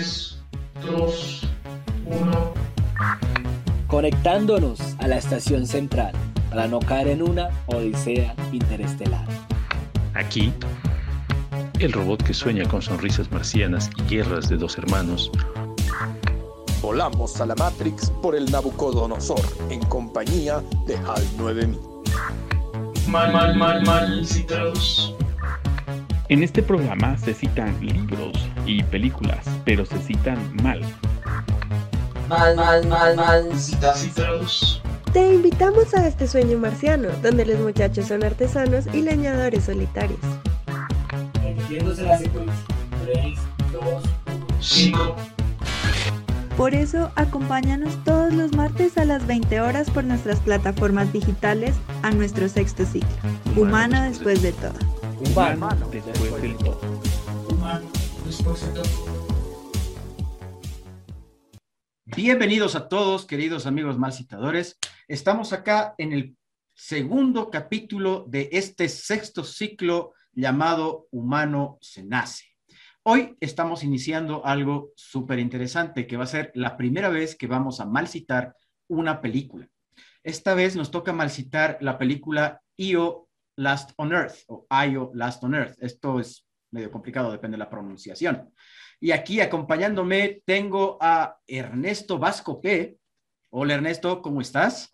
3, 2, 1. Conectándonos a la estación central para no caer en una odisea interestelar. Aquí, el robot que sueña con sonrisas marcianas y guerras de dos hermanos. Volamos a la Matrix por el Nabucodonosor en compañía de HAL 9000. Mal, mal, mal, mal citados. En este programa se citan libros y películas, pero se citan mal. Mal, mal, mal, mal Citados. Te invitamos a este sueño marciano, donde los muchachos son artesanos y leñadores solitarios. Repitiéndose la secuencia. 3, 2, 5. Por eso, acompáñanos todos los martes a las 20 horas por nuestras plataformas digitales a nuestro sexto ciclo. Humano después de todo. Humano después del todo. Humano, después de todo. Bienvenidos a todos, queridos amigos mal citadores. Estamos acá en el segundo capítulo de este sexto ciclo llamado Humano se nace. Hoy estamos iniciando algo súper interesante que va a ser la primera vez que vamos a mal citar una película. Esta vez nos toca mal citar la película Io Last on Earth o Io Last on Earth. Esto es medio complicado, depende de la pronunciación. Y aquí acompañándome tengo a Ernesto Vasco P. Hola Ernesto, ¿cómo estás?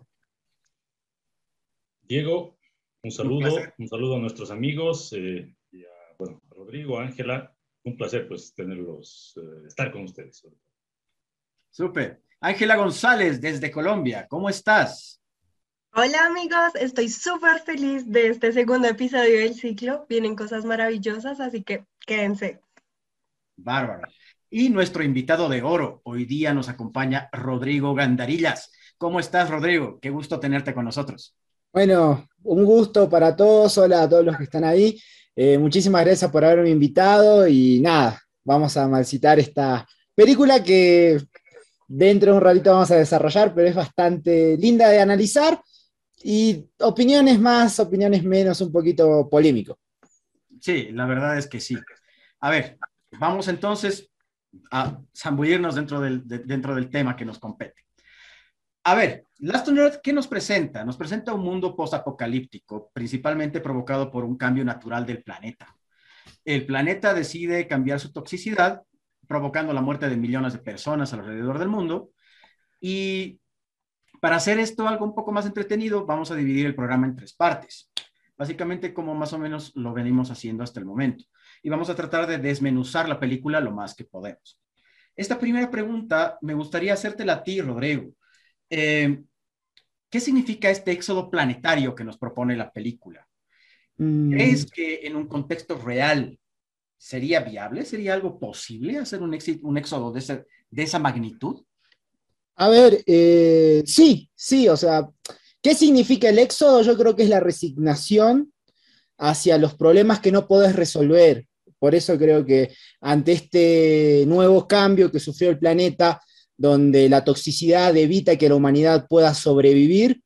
Diego, un saludo, un, saludo a nuestros amigos eh, y a, bueno, a Rodrigo, Ángela. Un placer pues tenerlos, eh, estar con ustedes. Súper. Ángela González desde Colombia, ¿cómo estás? Hola amigos, estoy súper feliz de este segundo episodio del ciclo. Vienen cosas maravillosas, así que quédense. Bárbaro. Y nuestro invitado de oro, hoy día nos acompaña Rodrigo Gandarillas. ¿Cómo estás, Rodrigo? Qué gusto tenerte con nosotros. Bueno, un gusto para todos. Hola a todos los que están ahí. Eh, muchísimas gracias por haberme invitado y nada, vamos a malcitar esta película que dentro de un ratito vamos a desarrollar, pero es bastante linda de analizar y opiniones más, opiniones menos, un poquito polémico. Sí, la verdad es que sí. A ver, vamos entonces a zambullirnos dentro del, de- dentro del tema que nos compete. A ver, Last on Earth, ¿qué nos presenta? Nos presenta un mundo postapocalíptico, principalmente provocado por un cambio natural del planeta. El planeta decide cambiar su toxicidad, provocando la muerte de millones de personas alrededor del mundo. Y para hacer esto algo un poco más entretenido, vamos a dividir el programa en tres partes. Básicamente como más o menos lo venimos haciendo hasta el momento. Y vamos a tratar de desmenuzar la película lo más que podemos. Esta primera pregunta me gustaría hacértela a ti, Rodrigo. Eh, ¿Qué significa este éxodo planetario que nos propone la película? Mm, ¿Crees que en un contexto real sería viable? ¿Sería algo posible hacer un, éxodo de, ese- de esa magnitud? A ver, eh, sí, sí, o sea, ¿qué significa el éxodo? Yo creo que es la resignación hacia los problemas que no podés resolver. Por eso creo que ante este nuevo cambio que sufrió el planeta, donde la toxicidad evita que la humanidad pueda sobrevivir,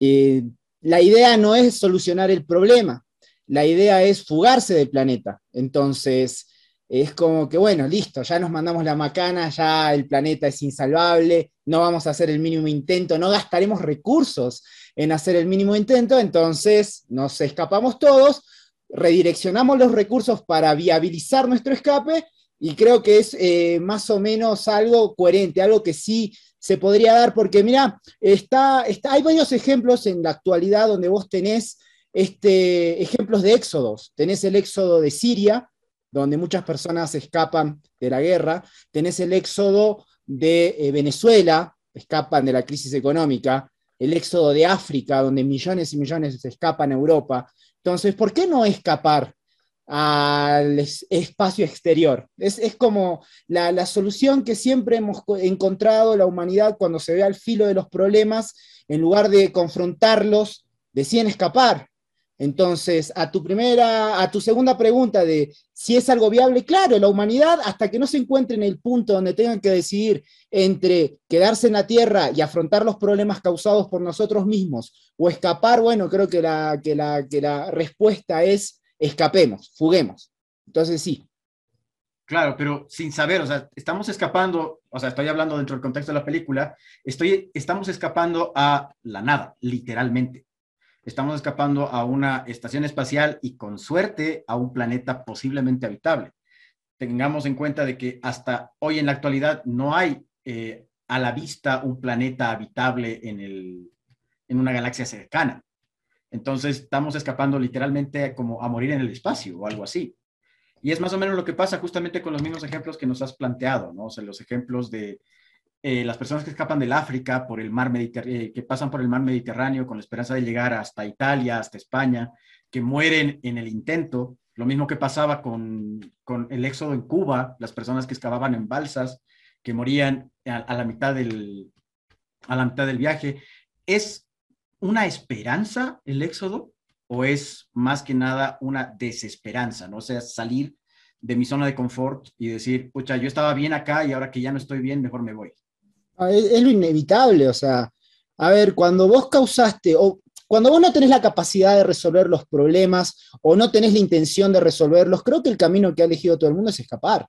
eh, la idea no es solucionar el problema, la idea es fugarse del planeta. Entonces, es como que, bueno, listo, ya nos mandamos la macana, ya el planeta es insalvable, no vamos a hacer el mínimo intento, no gastaremos recursos en hacer el mínimo intento, entonces nos escapamos todos, redireccionamos los recursos para viabilizar nuestro escape y creo que es eh, más o menos algo coherente, algo que sí se podría dar, porque mira, está, está, hay varios ejemplos en la actualidad donde vos tenés este, ejemplos de éxodos. Tenés el éxodo de Siria, donde muchas personas escapan de la guerra. Tenés el éxodo de eh, Venezuela, escapan de la crisis económica. El éxodo de África, donde millones y millones se escapan a Europa. Entonces, ¿por qué no escapar al es- espacio exterior? Es, como la, la solución que siempre hemos co- encontrado la humanidad cuando se ve al filo de los problemas, en lugar de confrontarlos, deciden escapar. Entonces, a tu primera, a tu segunda pregunta de si es algo viable, claro, la humanidad, hasta que no se encuentre en el punto donde tengan que decidir entre quedarse en la Tierra y afrontar los problemas causados por nosotros mismos o escapar, bueno, creo que la, que la, que la respuesta es escapemos, fuguemos. Entonces, sí. Claro, pero sin saber, o sea, estamos escapando, o sea, estoy hablando dentro del contexto de la película, estoy, estamos escapando a la nada, literalmente. Estamos escapando a una estación espacial y con suerte a un planeta posiblemente habitable. Tengamos en cuenta de que hasta hoy en la actualidad no hay eh, a la vista un planeta habitable en, el, en una galaxia cercana. Entonces estamos escapando literalmente como a morir en el espacio o algo así. Y es más o menos lo que pasa justamente con los mismos ejemplos que nos has planteado, ¿no? O sea, los ejemplos de eh, las personas que escapan del África por el mar eh, que pasan por el mar Mediterráneo con la esperanza de llegar hasta Italia, hasta España, que mueren en el intento. Lo mismo que pasaba con, con el éxodo en Cuba, las personas que excavaban en balsas, que morían a, a la mitad del, a la mitad del viaje. ¿Es una esperanza el éxodo? o es más que nada una desesperanza, ¿no? O sea, salir de mi zona de confort y decir, pucha, yo estaba bien acá y ahora que ya no estoy bien, mejor me voy. Ah, es, lo inevitable, o sea, a ver, cuando vos causaste, o cuando vos no tenés la capacidad de resolver los problemas o no tenés la intención de resolverlos, creo que el camino que ha elegido todo el mundo es escapar.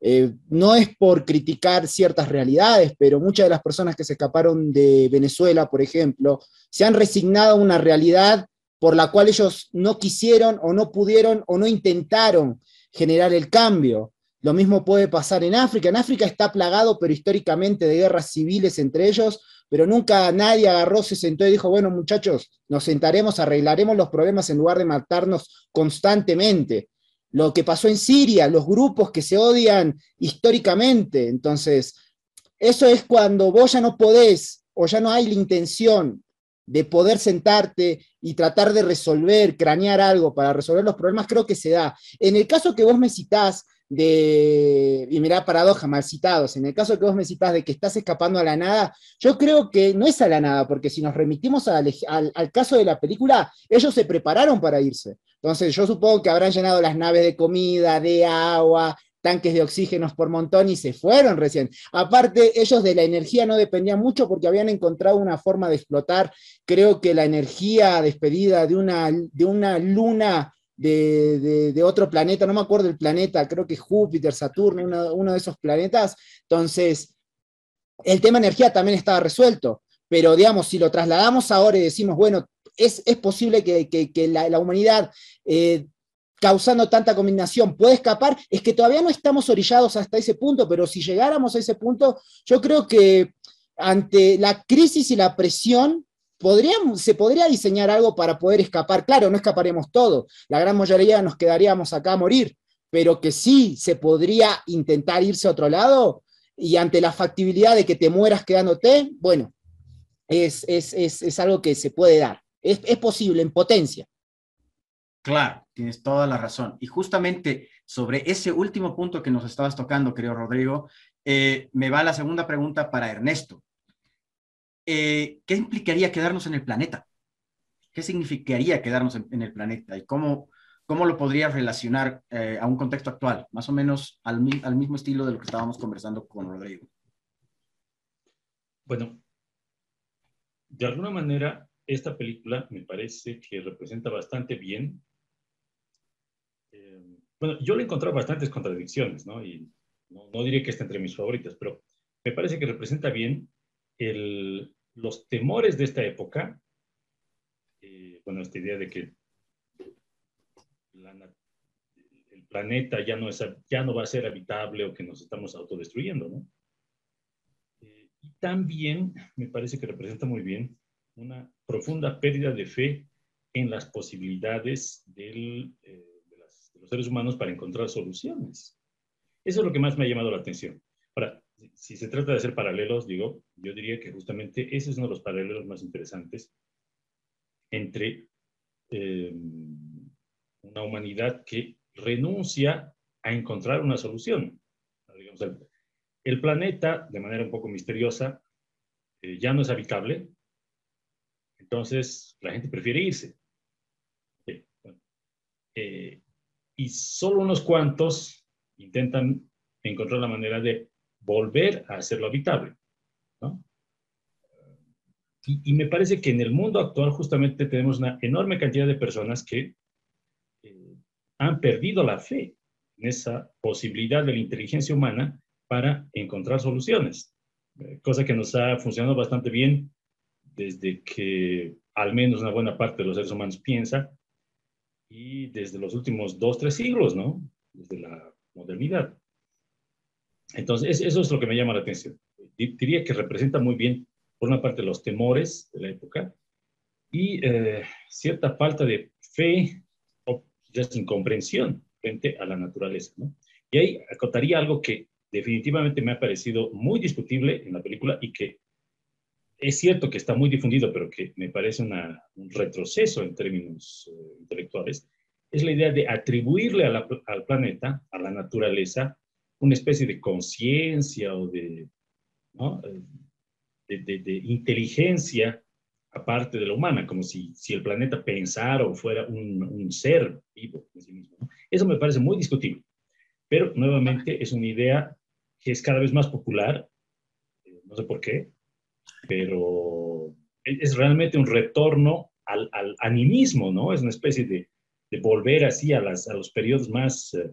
Eh, no es por criticar ciertas realidades, pero muchas de las personas que se escaparon de Venezuela, por ejemplo, se han resignado a una realidad por la cual ellos no quisieron o no pudieron o no intentaron generar el cambio. Lo mismo puede pasar en África. En África está plagado, pero históricamente, de guerras civiles entre ellos, pero nunca nadie agarró, se sentó y dijo, bueno muchachos, nos sentaremos, arreglaremos los problemas en lugar de matarnos constantemente. Lo que pasó en Siria, los grupos que se odian históricamente. Entonces, eso es cuando vos ya no podés o ya no hay la intención de poder sentarte y tratar de resolver, cranear algo para resolver los problemas, creo que se da. En el caso que vos me citás de, y mirá, paradoja, mal citados, en el caso que vos me citás de que estás escapando a la nada, yo creo que no es a la nada, porque si nos remitimos al, al, caso de la película, ellos se prepararon para irse. Entonces yo supongo que habrán llenado las naves de comida, de agua, tanques de oxígenos por montón y se fueron recién. Aparte, ellos de la energía no dependían mucho porque habían encontrado una forma de explotar, creo que la energía despedida de una, de una luna de, de, otro planeta, no me acuerdo el planeta, creo que Júpiter, Saturno, uno, de esos planetas. Entonces, el tema energía también estaba resuelto, pero digamos, si lo trasladamos ahora y decimos, bueno, es, es posible que, que, la, humanidad eh, causando tanta combinación puede escapar, es que todavía no estamos orillados hasta ese punto, pero si llegáramos a ese punto, yo creo que ante la crisis y la presión, podríamos, se podría diseñar algo para poder escapar. Claro, no escaparemos todo, la gran mayoría nos quedaríamos acá a morir, pero que sí se podría intentar irse a otro lado y ante la factibilidad de que te mueras quedándote, bueno, es, es, es, es algo que se puede dar, es, es posible en potencia. Claro, tienes toda la razón. Y justamente sobre ese último punto que nos estabas tocando, querido Rodrigo, eh, me va la segunda pregunta para Ernesto. Eh, ¿Qué implicaría quedarnos en el planeta? ¿Qué significaría quedarnos en, el planeta? ¿Y cómo, cómo lo podrías relacionar eh, a un contexto actual? Más o menos al, al mismo estilo de lo que estábamos conversando con Rodrigo. Bueno, de alguna manera, esta película me parece que representa bastante bien eh, bueno, yo le he encontrado bastantes contradicciones, ¿no? Y no, no, diré que esté entre mis favoritas, pero me parece que representa bien el, los temores de esta época. Eh, bueno, esta idea de que la, el planeta ya no, es, ya no va a ser habitable o que nos estamos autodestruyendo, ¿no? Eh, y también me parece que representa muy bien una profunda pérdida de fe en las posibilidades del, eh, los seres humanos para encontrar soluciones. Eso es lo que más me ha llamado la atención. Ahora, si se trata de hacer paralelos, digo, yo diría que justamente ese es uno de los paralelos más interesantes entre eh, una humanidad que renuncia a encontrar una solución. Digamos, el, el, planeta, de manera un poco misteriosa, eh, ya no es habitable, entonces la gente prefiere irse. Eh, y solo unos cuantos intentan encontrar la manera de volver a hacerlo habitable. ¿no? Y, y, me parece que en el mundo actual justamente tenemos una enorme cantidad de personas que eh, han perdido la fe en esa posibilidad de la inteligencia humana para encontrar soluciones, eh, cosa que nos ha funcionado bastante bien desde que al menos una buena parte de los seres humanos piensa y desde los últimos dos, tres siglos, ¿no? Desde la modernidad. Entonces, eso es lo que me llama la atención. Diría que representa muy bien, por una parte, los temores de la época y eh, cierta falta de fe o ya sin comprensión frente a la naturaleza, ¿no? Y ahí acotaría algo que definitivamente me ha parecido muy discutible en la película y que es cierto que está muy difundido, pero que me parece un retroceso en términos eh, intelectuales, es la idea de atribuirle al planeta, a la naturaleza, una especie de conciencia o de, eh, de, inteligencia aparte de la humana, como si, si el planeta pensara o fuera un, ser vivo en sí mismo. Eso me parece muy discutible, pero nuevamente es una idea que es cada vez más popular, eh, no sé por qué, pero es realmente un retorno al, al animismo, ¿no? Es una especie de, de volver así a, las, a los periodos más, eh,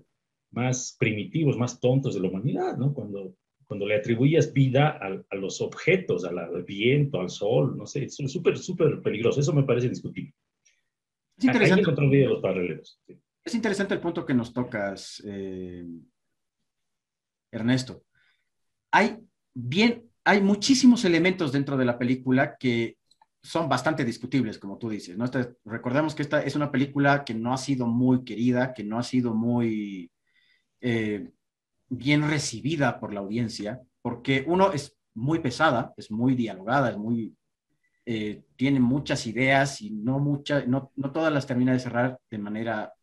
más primitivos, más tontos de la humanidad, ¿no? Cuando, cuando le atribuías vida a, a los objetos, al viento, al sol, no sé, es súper, súper peligroso. Eso me parece discutible. Es interesante. los paralelos. Es interesante el punto que nos tocas, eh, Ernesto. Hay bien, hay muchísimos elementos dentro de la película que son bastante discutibles, como tú dices. ¿no? recordemos que esta es una película que no ha sido muy querida, que no ha sido muy eh, bien recibida por la audiencia, porque uno es muy pesada, es muy dialogada, es muy, eh, tiene muchas ideas y no, muchas, no, no, todas las termina de cerrar de manera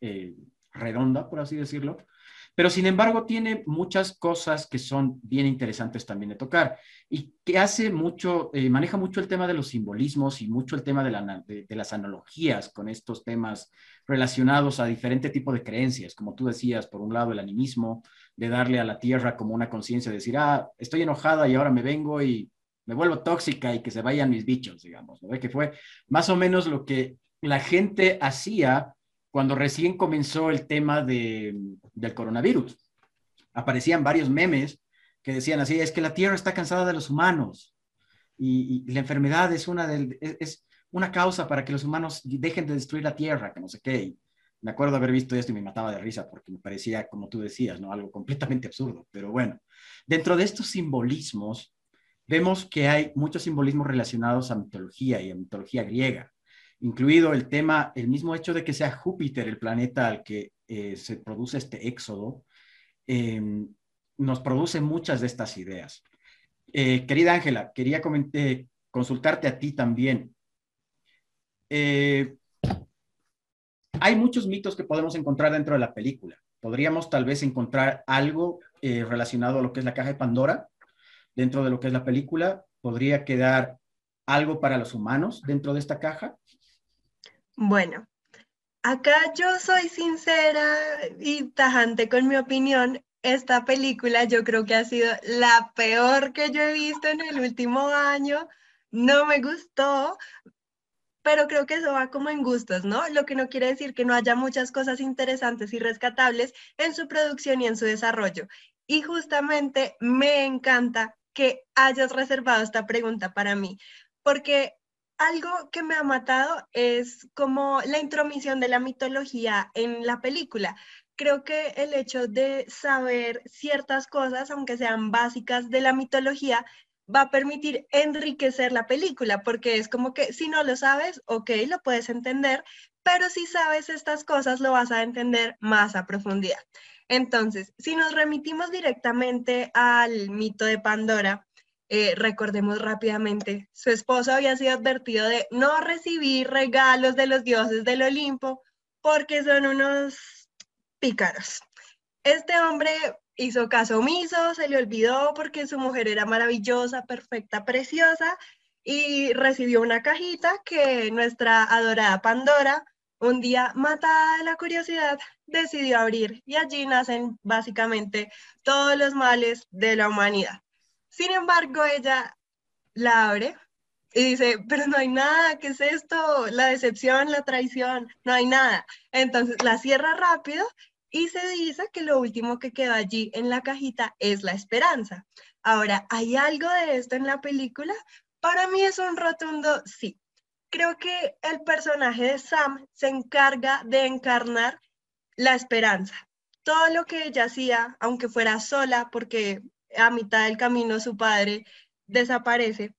eh, redonda, por así decirlo pero sin embargo tiene muchas cosas que son bien interesantes también de tocar y que hace mucho, eh, maneja mucho el tema de los simbolismos y mucho el tema de, las analogías con estos temas relacionados a diferente tipo de creencias, como tú decías, por un lado el animismo, de darle a la tierra como una conciencia, de decir, ah, estoy enojada y ahora me vengo y me vuelvo tóxica y que se vayan mis bichos, digamos, ¿no? que fue más o menos lo que la gente hacía cuando recién comenzó el tema del coronavirus. Aparecían varios memes que decían así, es que la Tierra está cansada de los humanos y, la enfermedad es una, es, una causa para que los humanos dejen de destruir la Tierra, que no sé qué. me acuerdo haber visto esto y me mataba de risa porque me parecía, como tú decías, ¿no? algo completamente absurdo. Pero bueno, dentro de estos simbolismos, vemos que hay muchos simbolismos relacionados a mitología y a mitología griega incluido el tema, el mismo hecho de que sea Júpiter el planeta al que eh, se produce este éxodo, em, nos produce muchas de estas ideas. Eh, querida Ángela, quería consultarte a ti también. Eh, hay muchos mitos que podemos encontrar dentro de la película. Podríamos tal vez encontrar algo relacionado a lo que es la caja de Pandora dentro de lo que es la película. Podría quedar algo para los humanos dentro de esta caja. Bueno, acá yo soy sincera y tajante con mi opinión. Esta película yo creo que ha sido la peor que yo he visto en el último año. No me gustó, pero creo que eso va como en gustos, ¿no? Lo que no quiere decir que no haya muchas cosas interesantes y rescatables en su producción y en su desarrollo. Y justamente me encanta que hayas reservado esta pregunta para mí, porque algo que me ha matado es como la intromisión de la mitología en la película. Creo que el hecho de saber ciertas cosas, aunque sean básicas de la mitología, va a permitir enriquecer la película, porque es como que si no lo sabes, ok, lo puedes entender, pero si sabes estas cosas, lo vas a entender más a profundidad. Entonces, si nos remitimos directamente al mito de Pandora, eh, recordemos rápidamente, su esposo había sido advertido de no recibir regalos de los dioses del Olimpo porque son unos pícaros. Este hombre hizo caso omiso, se le olvidó porque su mujer era maravillosa, perfecta, preciosa y recibió una cajita que nuestra adorada Pandora, un día matada de la curiosidad, decidió abrir y allí nacen básicamente todos los males de la humanidad. Sin embargo, ella la abre y dice, pero no hay nada, ¿qué es esto? La decepción, la traición, no hay nada. Entonces la cierra rápido y se dice que lo último que queda allí en la cajita es la esperanza. Ahora, ¿hay algo de esto en la película? Para mí es un rotundo sí. Creo que el personaje de Sam se encarga de encarnar la esperanza. Todo lo que ella hacía, aunque fuera sola, porque a mitad del camino su padre desaparece,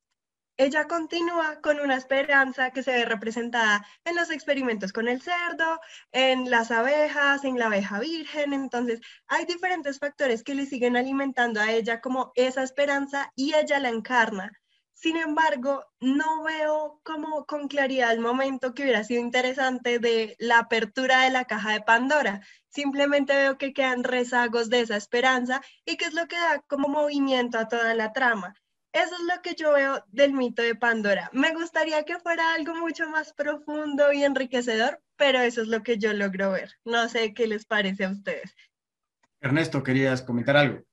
ella continúa con una esperanza que se ve representada en los experimentos con el cerdo, en las abejas, en la abeja virgen. Entonces, hay diferentes factores que le siguen alimentando a ella como esa esperanza y ella la encarna. Sin embargo, no veo como con claridad el momento que hubiera sido interesante de la apertura de la caja de Pandora. Simplemente veo que quedan rezagos de esa esperanza y que es lo que da como movimiento a toda la trama. Eso es lo que yo veo del mito de Pandora. Me gustaría que fuera algo mucho más profundo y enriquecedor, pero eso es lo que yo logro ver. No sé qué les parece a ustedes. Ernesto, ¿querías comentar algo?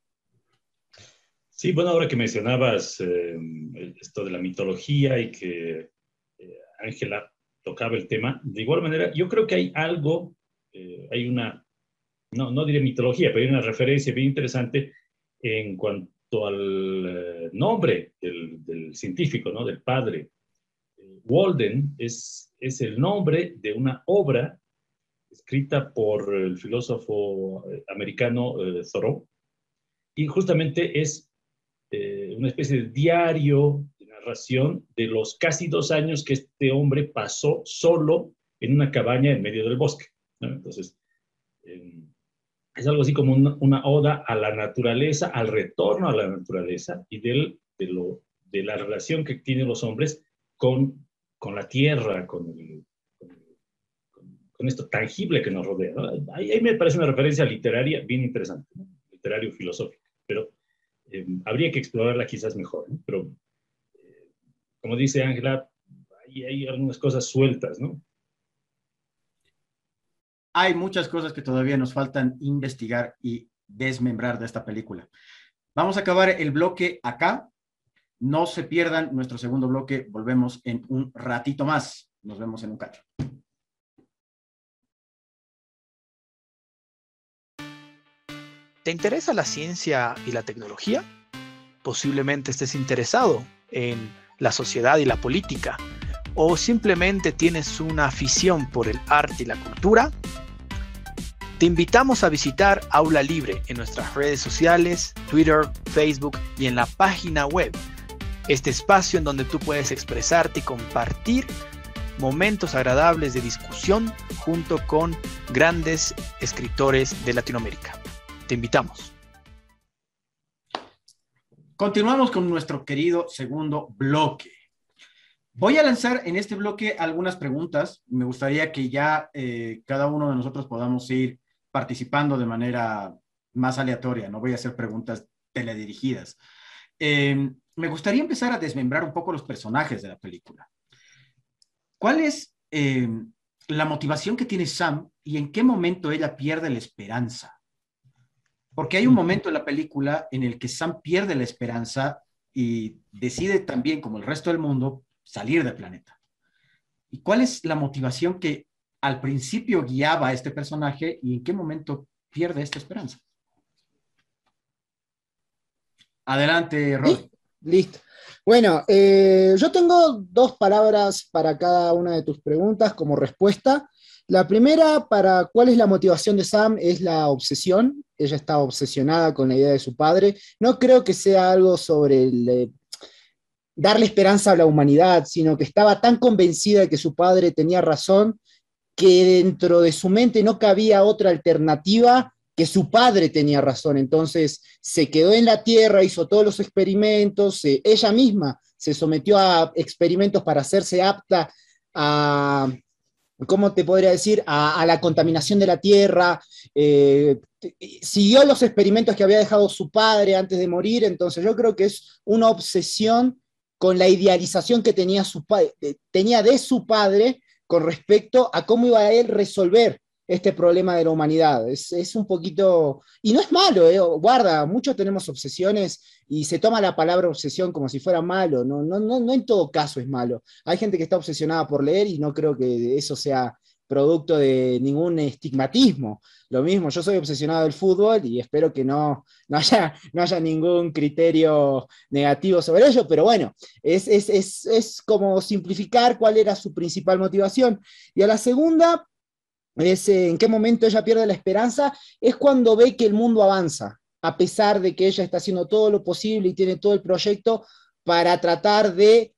Sí, bueno, ahora que mencionabas eh, esto de la mitología y que eh, Ángela tocaba el tema, de igual manera, yo creo que hay algo, eh, hay una, no, no diré mitología, pero hay una referencia bien interesante en cuanto al nombre del, científico, ¿no? del padre. Walden es, es el nombre de una obra escrita por el filósofo americano Thoreau, y justamente es eh, una especie de diario de narración de los casi dos años que este hombre pasó solo en una cabaña en medio del bosque. Entonces, es algo así como una, oda a la naturaleza, al retorno a la naturaleza y del, de, lo, de la relación que tienen los hombres con, con la tierra, con, con, esto tangible que nos rodea. Ahí, me parece una referencia literaria bien interesante, literario-filosófica, pero eh, habría que explorarla quizás mejor, pero eh, como dice Ángela, hay, hay algunas cosas sueltas, ¿no? Hay muchas cosas que todavía nos faltan investigar y desmembrar de esta película. Vamos a acabar el bloque acá. No se pierdan nuestro segundo bloque. Volvemos en un ratito más. Nos vemos en un cacho. ¿Te interesa la ciencia y la tecnología? Posiblemente estés interesado en la sociedad y la política. ¿O simplemente tienes una afición por el arte y la cultura? Te invitamos a visitar Aula Libre en nuestras redes sociales, Twitter, Facebook y en la página web. Este espacio en donde tú puedes expresarte y compartir momentos agradables de discusión junto con grandes escritores de Latinoamérica. Te invitamos. Continuamos con nuestro querido segundo bloque. Voy a lanzar en este bloque algunas preguntas. Me gustaría que ya eh, cada uno de nosotros podamos ir participando de manera más aleatoria. No voy a hacer preguntas teledirigidas. Em, me gustaría empezar a desmembrar un poco los personajes de la película. ¿Cuál es em, la motivación que tiene Sam y en qué momento ella pierde la esperanza? Porque hay un momento en la película en el que Sam pierde la esperanza y decide también, como el resto del mundo, salir del planeta. ¿Y cuál es la motivación que al principio guiaba a este personaje y en qué momento pierde esta esperanza? Adelante, Rod. Listo. Bueno, eh, yo tengo dos palabras para cada una de tus preguntas como respuesta. La primera, para cuál es la motivación de Sam, es la obsesión. Ella está obsesionada con la idea de su padre. No creo que sea algo sobre eh, darle esperanza a la humanidad, sino que estaba tan convencida de que su padre tenía razón que dentro de su mente no cabía otra alternativa que su padre tenía razón. Entonces se quedó en la tierra, hizo todos los experimentos, ella misma se sometió a experimentos para hacerse apta a, ¿cómo te podría decir?, a, la contaminación de la tierra. Eh, siguió los experimentos que había dejado su padre antes de morir, entonces yo creo que es una obsesión con la idealización que tenía, su tenía de su padre con respecto a cómo iba a él resolver este problema de la humanidad. Es, un poquito, y no es malo, ¿eh? guarda, muchos tenemos obsesiones y se toma la palabra obsesión como si fuera malo, no, no, no, no en todo caso es malo. Hay gente que está obsesionada por leer y no creo que eso sea producto de ningún estigmatismo. Lo mismo, yo soy obsesionado del fútbol y espero que no, no, haya, no haya ningún criterio negativo sobre ello, pero bueno, es, es, es, es como simplificar cuál era su principal motivación. Y a la segunda, es eh, en qué momento ella pierde la esperanza, es cuando ve que el mundo avanza, a pesar de que ella está haciendo todo lo posible y tiene todo el proyecto para tratar de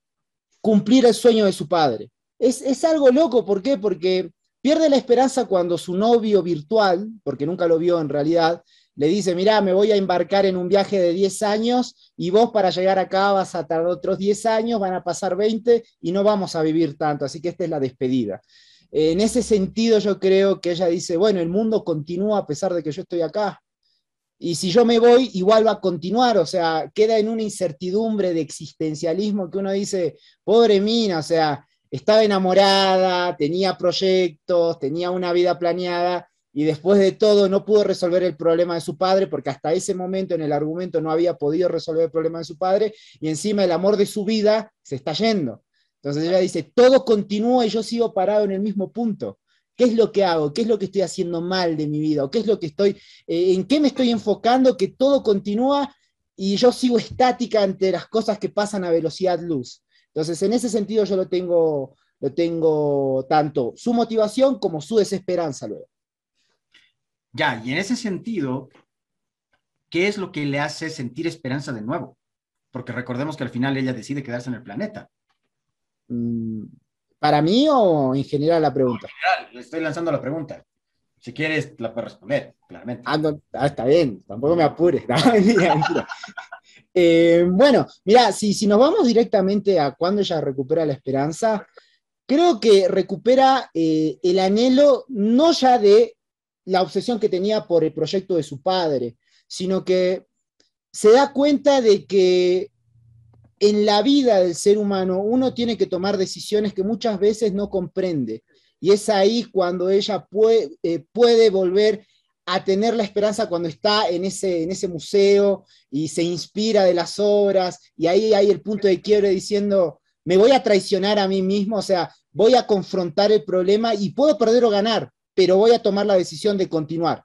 cumplir el sueño de su padre. Es, es algo loco, ¿por qué? Porque pierde la esperanza cuando su novio virtual, porque nunca lo vio en realidad, le dice, mira, me voy a embarcar en un viaje de 10 años y vos para llegar acá vas a tardar otros 10 años, van a pasar 20 y no vamos a vivir tanto, así que esta es la despedida. En ese sentido yo creo que ella dice, bueno, el mundo continúa a pesar de que yo estoy acá. Y si yo me voy, igual va a continuar, o sea, queda en una incertidumbre de existencialismo que uno dice, pobre mina, o sea, estaba enamorada, tenía proyectos, tenía una vida planeada y después de todo no pudo resolver el problema de su padre porque hasta ese momento en el argumento no había podido resolver el problema de su padre y encima el amor de su vida se está yendo. Entonces ella dice, todo continúa y yo sigo parado en el mismo punto. ¿Qué es lo que hago? ¿Qué es lo que estoy haciendo mal de mi vida? ¿O qué es lo que estoy, eh, en qué me estoy enfocando que todo continúa y yo sigo estática ante las cosas que pasan a velocidad luz? Entonces, en ese sentido yo lo tengo, lo tengo tanto su motivación como su desesperanza luego. Ya, y en ese sentido, ¿qué es lo que le hace sentir esperanza de nuevo? Porque recordemos que al final ella decide quedarse en el planeta. Mm, ¿Para mí o en general la pregunta? En general, le estoy lanzando la pregunta. Si quieres, la puedes responder, claramente. Ah, ah está bien, tampoco me apures. Eh, bueno, mira, si, nos vamos directamente a cuando ella recupera la esperanza, creo que recupera eh, el anhelo no ya de la obsesión que tenía por el proyecto de su padre, sino que se da cuenta de que en la vida del ser humano uno tiene que tomar decisiones que muchas veces no comprende. Y es ahí cuando ella puede, eh, puede volver a tener la esperanza cuando está en ese, en ese museo y se inspira de las obras, y ahí hay el punto de quiebre diciendo, me voy a traicionar a mí mismo, o sea, voy a confrontar el problema y puedo perder o ganar, pero voy a tomar la decisión de continuar.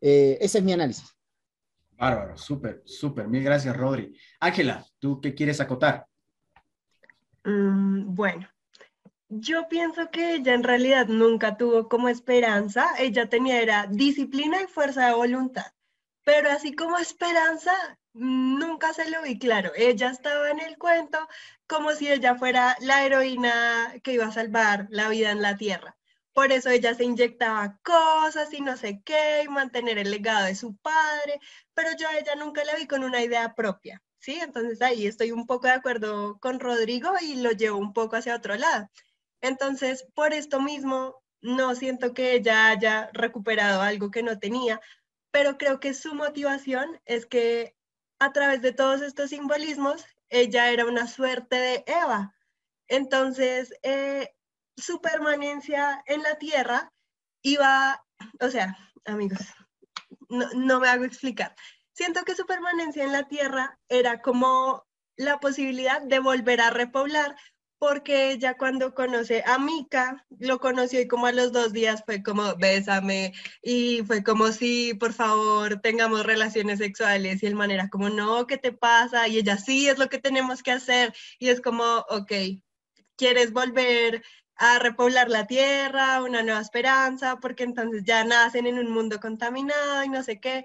Eh, ese es mi análisis. Bárbaro, súper, súper. Mil gracias, Rodri. Ángela, ¿tú qué quieres acotar? Mm, bueno, yo pienso que ella en realidad nunca tuvo como esperanza, ella tenía era disciplina y fuerza de voluntad, pero así como esperanza, nunca se lo vi claro. Ella estaba en el cuento como si ella fuera la heroína que iba a salvar la vida en la tierra. Por eso ella se inyectaba cosas y no sé qué, y mantener el legado de su padre, pero yo a ella nunca la vi con una idea propia, ¿sí? Entonces ahí estoy un poco de acuerdo con Rodrigo y lo llevo un poco hacia otro lado. Entonces, por esto mismo, no siento que ella haya recuperado algo que no tenía, pero creo que su motivación es que a través de todos estos simbolismos, ella era una suerte de Eva. Entonces, eh, su permanencia en la Tierra iba, o sea, amigos, no, no me hago explicar. Siento que su permanencia en la Tierra era como la posibilidad de volver a repoblar, porque ella cuando conoce a Mika, lo conoció y como a los dos días fue como, bésame, y fue como, sí, por favor, tengamos relaciones sexuales, y el man era como, no, ¿qué te pasa? Y ella, sí, es lo que tenemos que hacer, y es como, ok, ¿quieres volver a repoblar la tierra, una nueva esperanza? Porque entonces ya nacen en un mundo contaminado y no sé qué.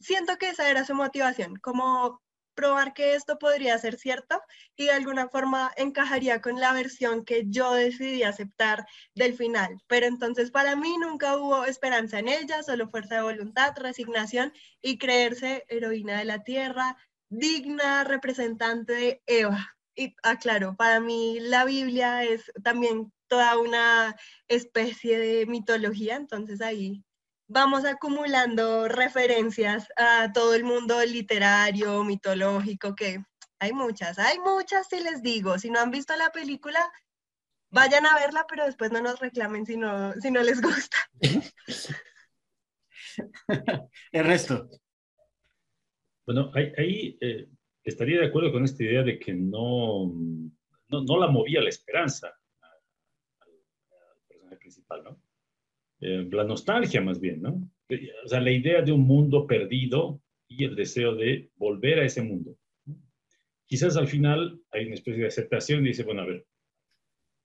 Siento que esa era su motivación, como probar que esto podría ser cierto y de alguna forma encajaría con la versión que yo decidí aceptar del final. Pero entonces para mí nunca hubo esperanza en ella, solo fuerza de voluntad, resignación y creerse heroína de la tierra, digna representante de Eva. Y aclaro, para mí la Biblia es también toda una especie de mitología, entonces ahí vamos acumulando referencias a todo el mundo literario, mitológico, que hay muchas, hay muchas, si les digo, si no han visto la película, vayan a verla, pero después no nos reclamen si no, si no les gusta. el resto. Bueno, ahí, eh, estaría de acuerdo con esta idea de que no, no, la movía la esperanza al personaje principal, ¿no? Eh, la nostalgia más bien, ¿no? O sea, la idea de un mundo perdido y el deseo de volver a ese mundo. Quizás al final hay una especie de aceptación y dice, bueno, a ver,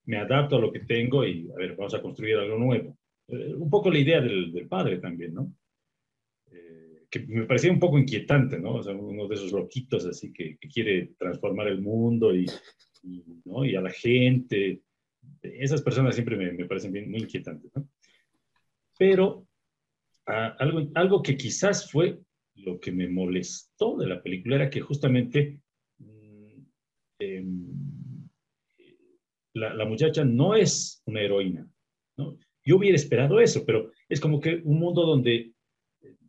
me adapto a lo que tengo y, a ver, vamos a construir algo nuevo. Eh, un poco la idea del, del padre también, ¿no? Eh, que me parecía un poco inquietante, ¿no? O sea, uno de esos loquitos así que, quiere transformar el mundo y, ¿no? y a la gente. Esas personas siempre me, me parecen muy inquietantes, ¿no? Pero algo, algo que quizás fue lo que me molestó de la película era que justamente mm, em, la, muchacha no es una heroína. ¿no? Yo hubiera esperado eso, pero es como que un mundo donde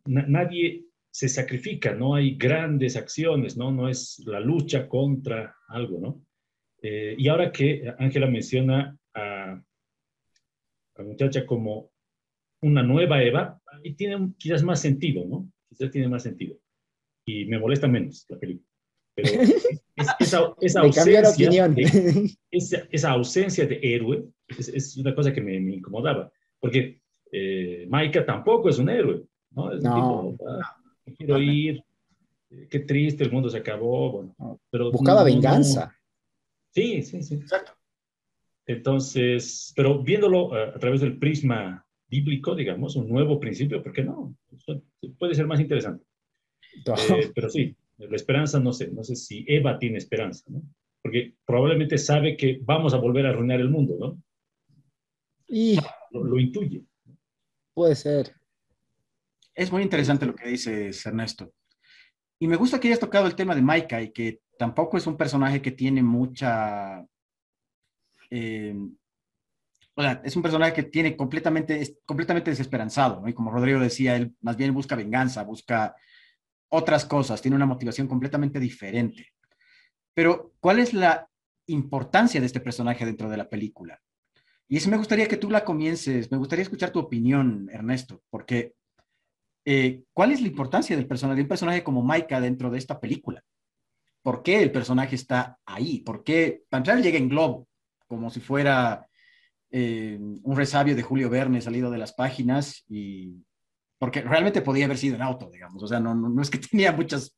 na nadie se sacrifica, no hay grandes acciones, ¿no? No es la lucha contra algo, ¿no? Eh, y ahora que Ángela menciona a la muchacha como una nueva Eva, y tiene quizás más sentido, ¿no? Quizás tiene más sentido. Y me molesta menos la película. Pero es, esa, esa, ausencia, de, esa, esa, ausencia de héroe es, es una cosa que me, me incomodaba. Porque eh, Maika tampoco es un héroe, ¿no? Es no. tipo, ah, quiero ir, qué triste, el mundo se acabó. Bueno, pero Buscaba no, venganza. No. Sí, sí, sí. Exacto. Entonces, pero viéndolo uh, a través del prisma bíblico, digamos, un nuevo principio, ¿por qué no? Puede ser más interesante. Eh, pero sí, la esperanza, no sé, no sé si Eva tiene esperanza, ¿no? Porque probablemente sabe que vamos a volver a arruinar el mundo, ¿no? Y... Lo, lo intuye. Puede ser. Es muy interesante lo que dices, Ernesto. Y me gusta que hayas tocado el tema de Maika y que tampoco es un personaje que tiene mucha... Eh, o sea, es un personaje que tiene completamente, es completamente desesperanzado, ¿no? Y como Rodrigo decía, él más bien busca venganza, busca otras cosas, tiene una motivación completamente diferente. Pero, ¿cuál es la importancia de este personaje dentro de la película? Y eso me gustaría que tú la comiences, me gustaría escuchar tu opinión, Ernesto, porque eh, ¿cuál es la importancia del personaje, de un personaje como Maika dentro de esta película? ¿Por qué el personaje está ahí? ¿Por qué Pantral llega en globo? Como si fuera eh, un resabio de Julio Verne salido de las páginas y porque realmente podía haber sido en auto, digamos, o sea, no, no, no es que tenía muchas,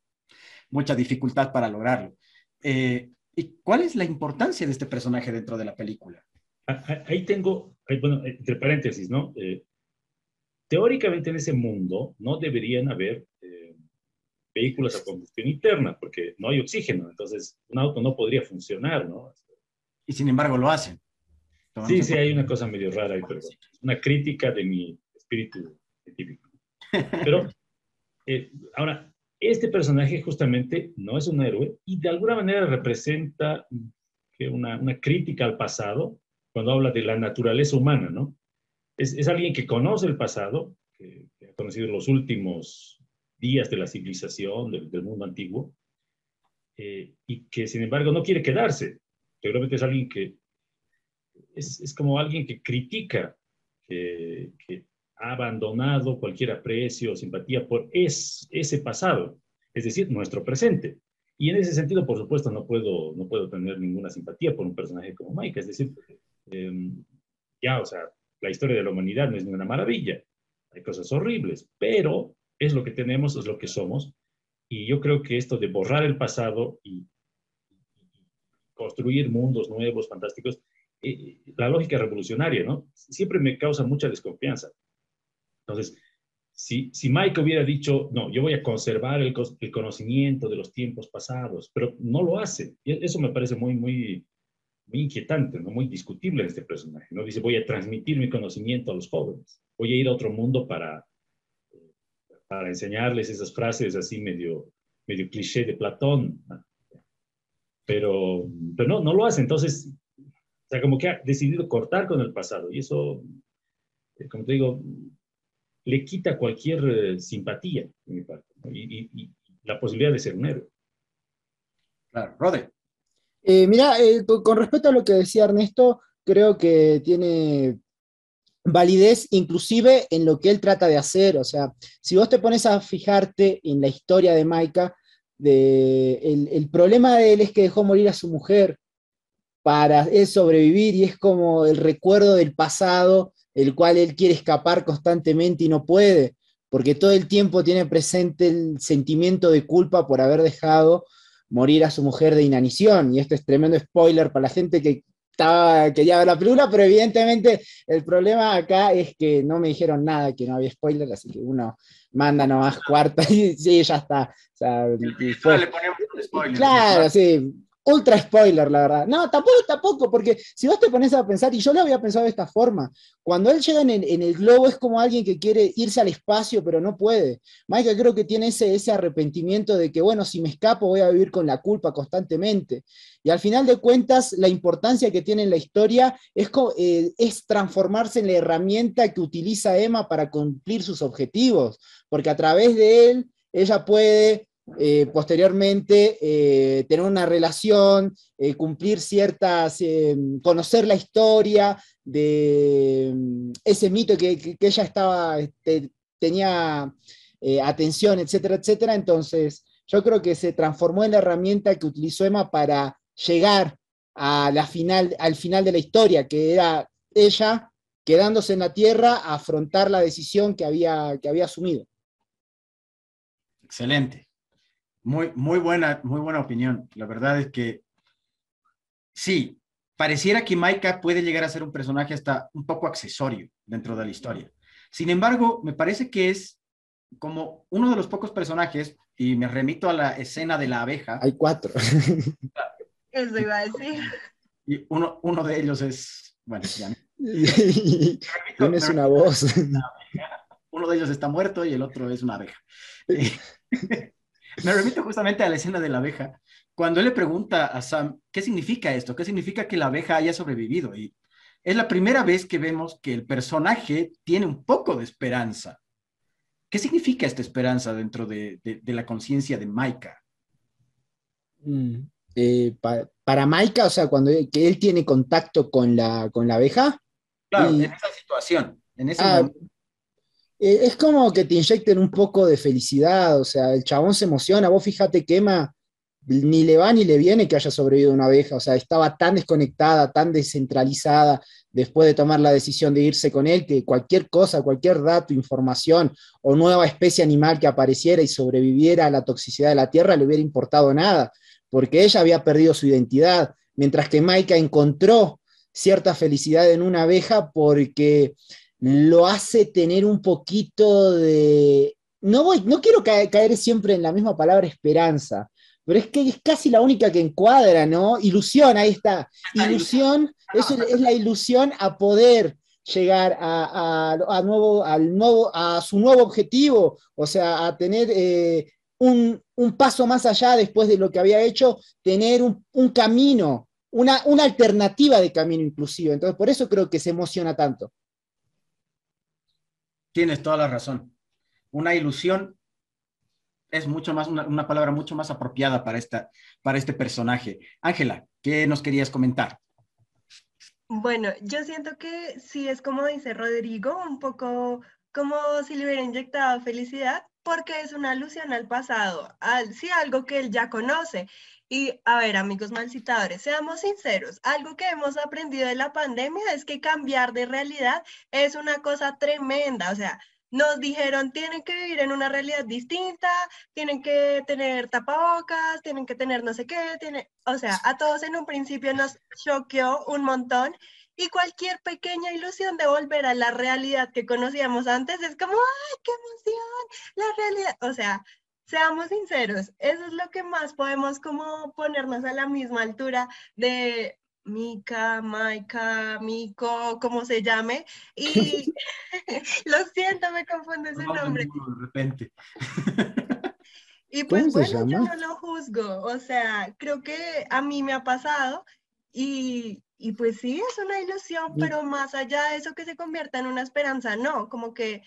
mucha dificultad para lograrlo. Eh, ¿Y cuál es la importancia de este personaje dentro de la película? Ahí tengo, bueno, entre paréntesis, ¿no? Eh, teóricamente en ese mundo no deberían haber eh, vehículos a combustión interna porque no hay oxígeno, entonces un auto no podría funcionar, ¿no? Y sin embargo lo hacen. Sí, sí, hay una cosa medio rara ahí, pero es una crítica de mi espíritu científico. Pero eh, ahora, este personaje justamente no es un héroe y de alguna manera representa una, una, crítica al pasado cuando habla de la naturaleza humana, ¿no? Es, es alguien que conoce el pasado, que, que, ha conocido los últimos días de la civilización, del, del mundo antiguo, eh, y que sin embargo no quiere quedarse. Seguramente es alguien que es, es como alguien que critica, que, ha abandonado cualquier aprecio o simpatía por es, ese pasado, es decir, nuestro presente. Y en ese sentido, por supuesto, no puedo, no puedo tener ninguna simpatía por un personaje como Mike. Es decir, eh, ya, o sea, la historia de la humanidad no es ninguna maravilla. Hay cosas horribles, pero es lo que tenemos, es lo que somos. Y yo creo que esto de borrar el pasado y, construir mundos nuevos, fantásticos, la lógica revolucionaria, ¿no? Siempre me causa mucha desconfianza. Entonces, si, si Mike hubiera dicho, no, yo voy a conservar el, el, conocimiento de los tiempos pasados, pero no lo hace. Y eso me parece muy, muy, muy inquietante, ¿no? muy discutible en este personaje. ¿no? Dice, voy a transmitir mi conocimiento a los jóvenes, voy a ir a otro mundo para, para enseñarles esas frases así medio, medio cliché de Platón. ¿no? Pero, pero no, no lo hace. Entonces, sea, como que ha decidido cortar con el pasado. Y eso, como te digo, le quita cualquier eh, simpatía de mi parte ¿no? y, y, y, la posibilidad de ser un héroe. Claro, Rode. Eh, mira, eh, con respecto a lo que decía Ernesto, creo que tiene validez inclusive en lo que él trata de hacer. O sea, si vos te pones a fijarte en la historia de Maika, de, el, el problema de él es que dejó morir a su mujer para él sobrevivir y es como el recuerdo del pasado el cual él quiere escapar constantemente y no puede, porque todo el tiempo tiene presente el sentimiento de culpa por haber dejado morir a su mujer de inanición. Y esto es tremendo spoiler para la gente que estaba, quería ver la película, pero evidentemente el problema acá es que no me dijeron nada, que no había spoiler, así que uno manda nomás cuarta y sí, ya está. O sea, y fue- le ponemos un spoiler. Claro, sí. Ultra spoiler, la verdad. No, tampoco, tampoco, porque si vos te pones a pensar, y yo lo había pensado de esta forma, cuando él llega en el, globo es como alguien que quiere irse al espacio, pero no puede. Michael creo que tiene ese, arrepentimiento de que, bueno, si me escapo voy a vivir con la culpa constantemente. Y al final de cuentas, la importancia que tiene en la historia es, eh, es transformarse en la herramienta que utiliza Emma para cumplir sus objetivos, porque a través de él ella puede eh, posteriormente eh, tener una relación, eh, cumplir ciertas, conocer la historia de mm, ese mito que, que- ella estaba, este, tenía atención, etcétera, etcétera. Entonces, yo creo que se transformó en la herramienta que utilizó Emma para llegar a la final, al final de la historia, que era ella quedándose en la Tierra a afrontar la decisión que había, que había asumido. Excelente. Muy, muy buena, muy buena opinión. La verdad es que sí, pareciera que Maika puede llegar a ser un personaje hasta un poco accesorio dentro de la historia. Sin embargo, me parece que es como uno de los pocos personajes, y me remito a la escena de la abeja, Hay cuatro. Eso iba a decir. y uno, uno de ellos es, bueno, ya no. Tienes una voz. uno de ellos está muerto y el otro es una abeja. Me remito justamente a la escena de la abeja, cuando él le pregunta a Sam, ¿qué significa esto? ¿Qué significa que la abeja haya sobrevivido? Y es la primera vez que vemos que el personaje tiene un poco de esperanza. ¿Qué significa esta esperanza dentro de, de- de la conciencia de Maika? Mm, eh, pa- para Maika, o sea, cuando él, que él tiene contacto con la, con la abeja, Claro, Y- en esa situación, en ese Ah, momento. Eh, es como que te inyecten un poco de felicidad, o sea, el chabón se emociona, vos fíjate que ni le va ni le viene que haya sobrevivido una abeja, o sea, estaba tan desconectada, tan descentralizada después de tomar la decisión de irse con él, que cualquier cosa, cualquier dato, información o nueva especie animal que apareciera y sobreviviera a la toxicidad de la Tierra le hubiera importado nada, porque ella había perdido su identidad, mientras que Maika encontró cierta felicidad en una abeja porque lo hace tener un poquito de... No, voy, no quiero ca- caer siempre en la misma palabra esperanza, pero es que es casi la única que encuadra, ¿no? Ilusión, ahí está. Ilusión es, es la ilusión a poder llegar a, a- a nuevo, al nuevo, a su nuevo objetivo, o sea, a tener eh, un, un paso más allá después de lo que había hecho, tener un, un camino, una, una alternativa de camino inclusive. Entonces, por eso creo que se emociona tanto. Tienes toda la razón. Una ilusión es mucho más, una, palabra mucho más apropiada para, esta, para este personaje. Ángela, ¿qué nos querías comentar? Bueno, yo siento que sí es como dice Rodrigo, un poco como si le hubiera inyectado felicidad, porque es una alusión al pasado, al, sí, algo que él ya conoce. Y a ver, amigos malcitadores, seamos sinceros, algo que hemos aprendido de la pandemia es que cambiar de realidad es una cosa tremenda, o sea, nos dijeron tienen que vivir en una realidad distinta, tienen que tener tapabocas, tienen que tener no sé qué, tiene, o sea, a todos en un principio nos choqueó un montón y cualquier pequeña ilusión de volver a la realidad que conocíamos antes es como, ¡ay, qué emoción! La realidad, o sea, seamos sinceros, eso es lo que más podemos como ponernos a la misma altura de Mika, Maika, Miko, como se llame, y lo siento, me confunde ese de nombre. De repente. Y ¿Cómo pues bueno, yo no lo juzgo, o sea, creo que a mí me ha pasado y, y pues sí, es una ilusión, pero más allá de eso que se convierta en una esperanza, no, como que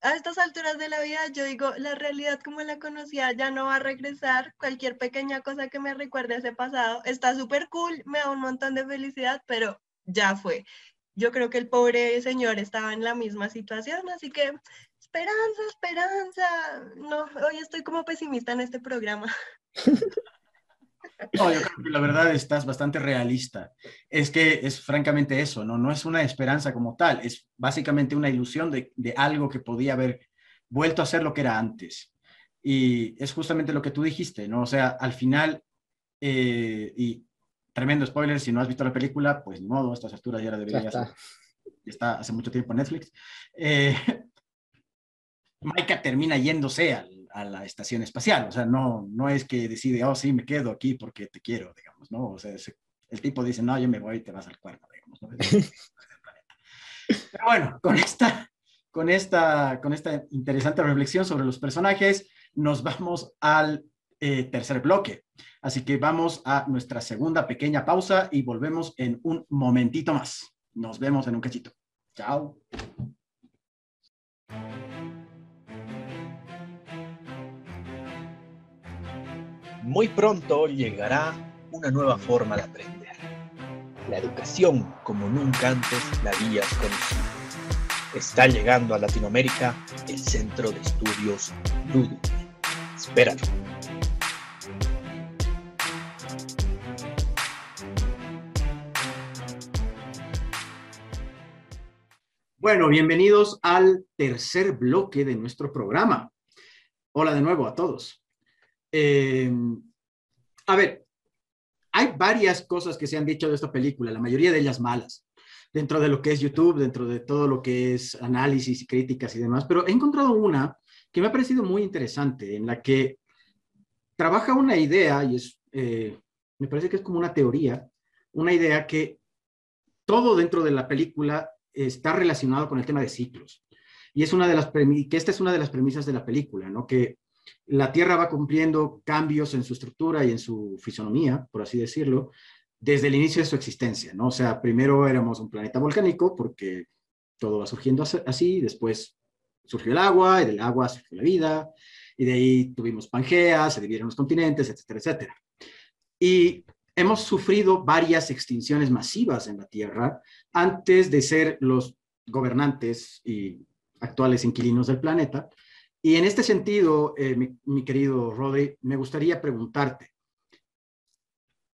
a estas alturas de la vida yo digo, la realidad como la conocía ya no va a regresar, cualquier pequeña cosa que me recuerde a ese pasado está súper cool, me da un montón de felicidad, pero ya fue. Yo creo que el pobre señor estaba en la misma situación, así que esperanza, esperanza. No, hoy estoy como pesimista en este programa. No, yo creo que la verdad estás bastante realista. Es que es francamente eso, ¿no? No es una esperanza como tal, es básicamente una ilusión de, de algo que podía haber vuelto a ser lo que era antes. Y es justamente lo que tú dijiste, ¿no? O sea, al final, eh, y tremendo spoiler, si no has visto la película, pues ni modo, a estas alturas ya la Ya deberías está. está hace mucho tiempo en Netflix. Eh, Maika termina yéndose al- a la estación espacial, o sea, no, no es que decide, oh, sí, me quedo aquí porque te quiero, digamos, ¿no? O sea, se- el tipo dice, no, yo me voy y te vas al cuerno, digamos, ¿no? Pero bueno, con esta, con, esta, con esta interesante reflexión sobre los personajes, nos vamos al eh, tercer bloque. Así que vamos a nuestra segunda pequeña pausa y volvemos en un momentito más. Nos vemos en un cachito. Chao. Muy pronto llegará una nueva forma de aprender. La educación como nunca antes la habías conocido. Está llegando a Latinoamérica el Centro de Estudios Ludus. Espéralo. Bueno, bienvenidos al tercer bloque de nuestro programa. Hola de nuevo a todos. Eh, a ver, hay varias cosas que se han dicho de esta película, la mayoría de ellas malas, dentro de lo que es YouTube, dentro de todo lo que es análisis y críticas y demás, pero he encontrado una que me ha parecido muy interesante, en la que trabaja una idea, y es, eh, me parece que es como una teoría, una idea que todo dentro de la película está relacionado con el tema de ciclos. Y es una de las que esta es una de las premisas de la película, ¿no? Que la Tierra va cumpliendo cambios en su estructura y en su fisonomía, por así decirlo, desde el inicio de su existencia, ¿no? O sea, primero éramos un planeta volcánico porque todo va surgiendo as- así, después surgió el agua y del agua surgió la vida y de ahí tuvimos Pangea, se dividieron los continentes, etcétera, etcétera. Y hemos sufrido varias extinciones masivas en la Tierra antes de ser los gobernantes y actuales inquilinos del planeta. Y en este sentido, eh, mi, querido Rodri, me gustaría preguntarte,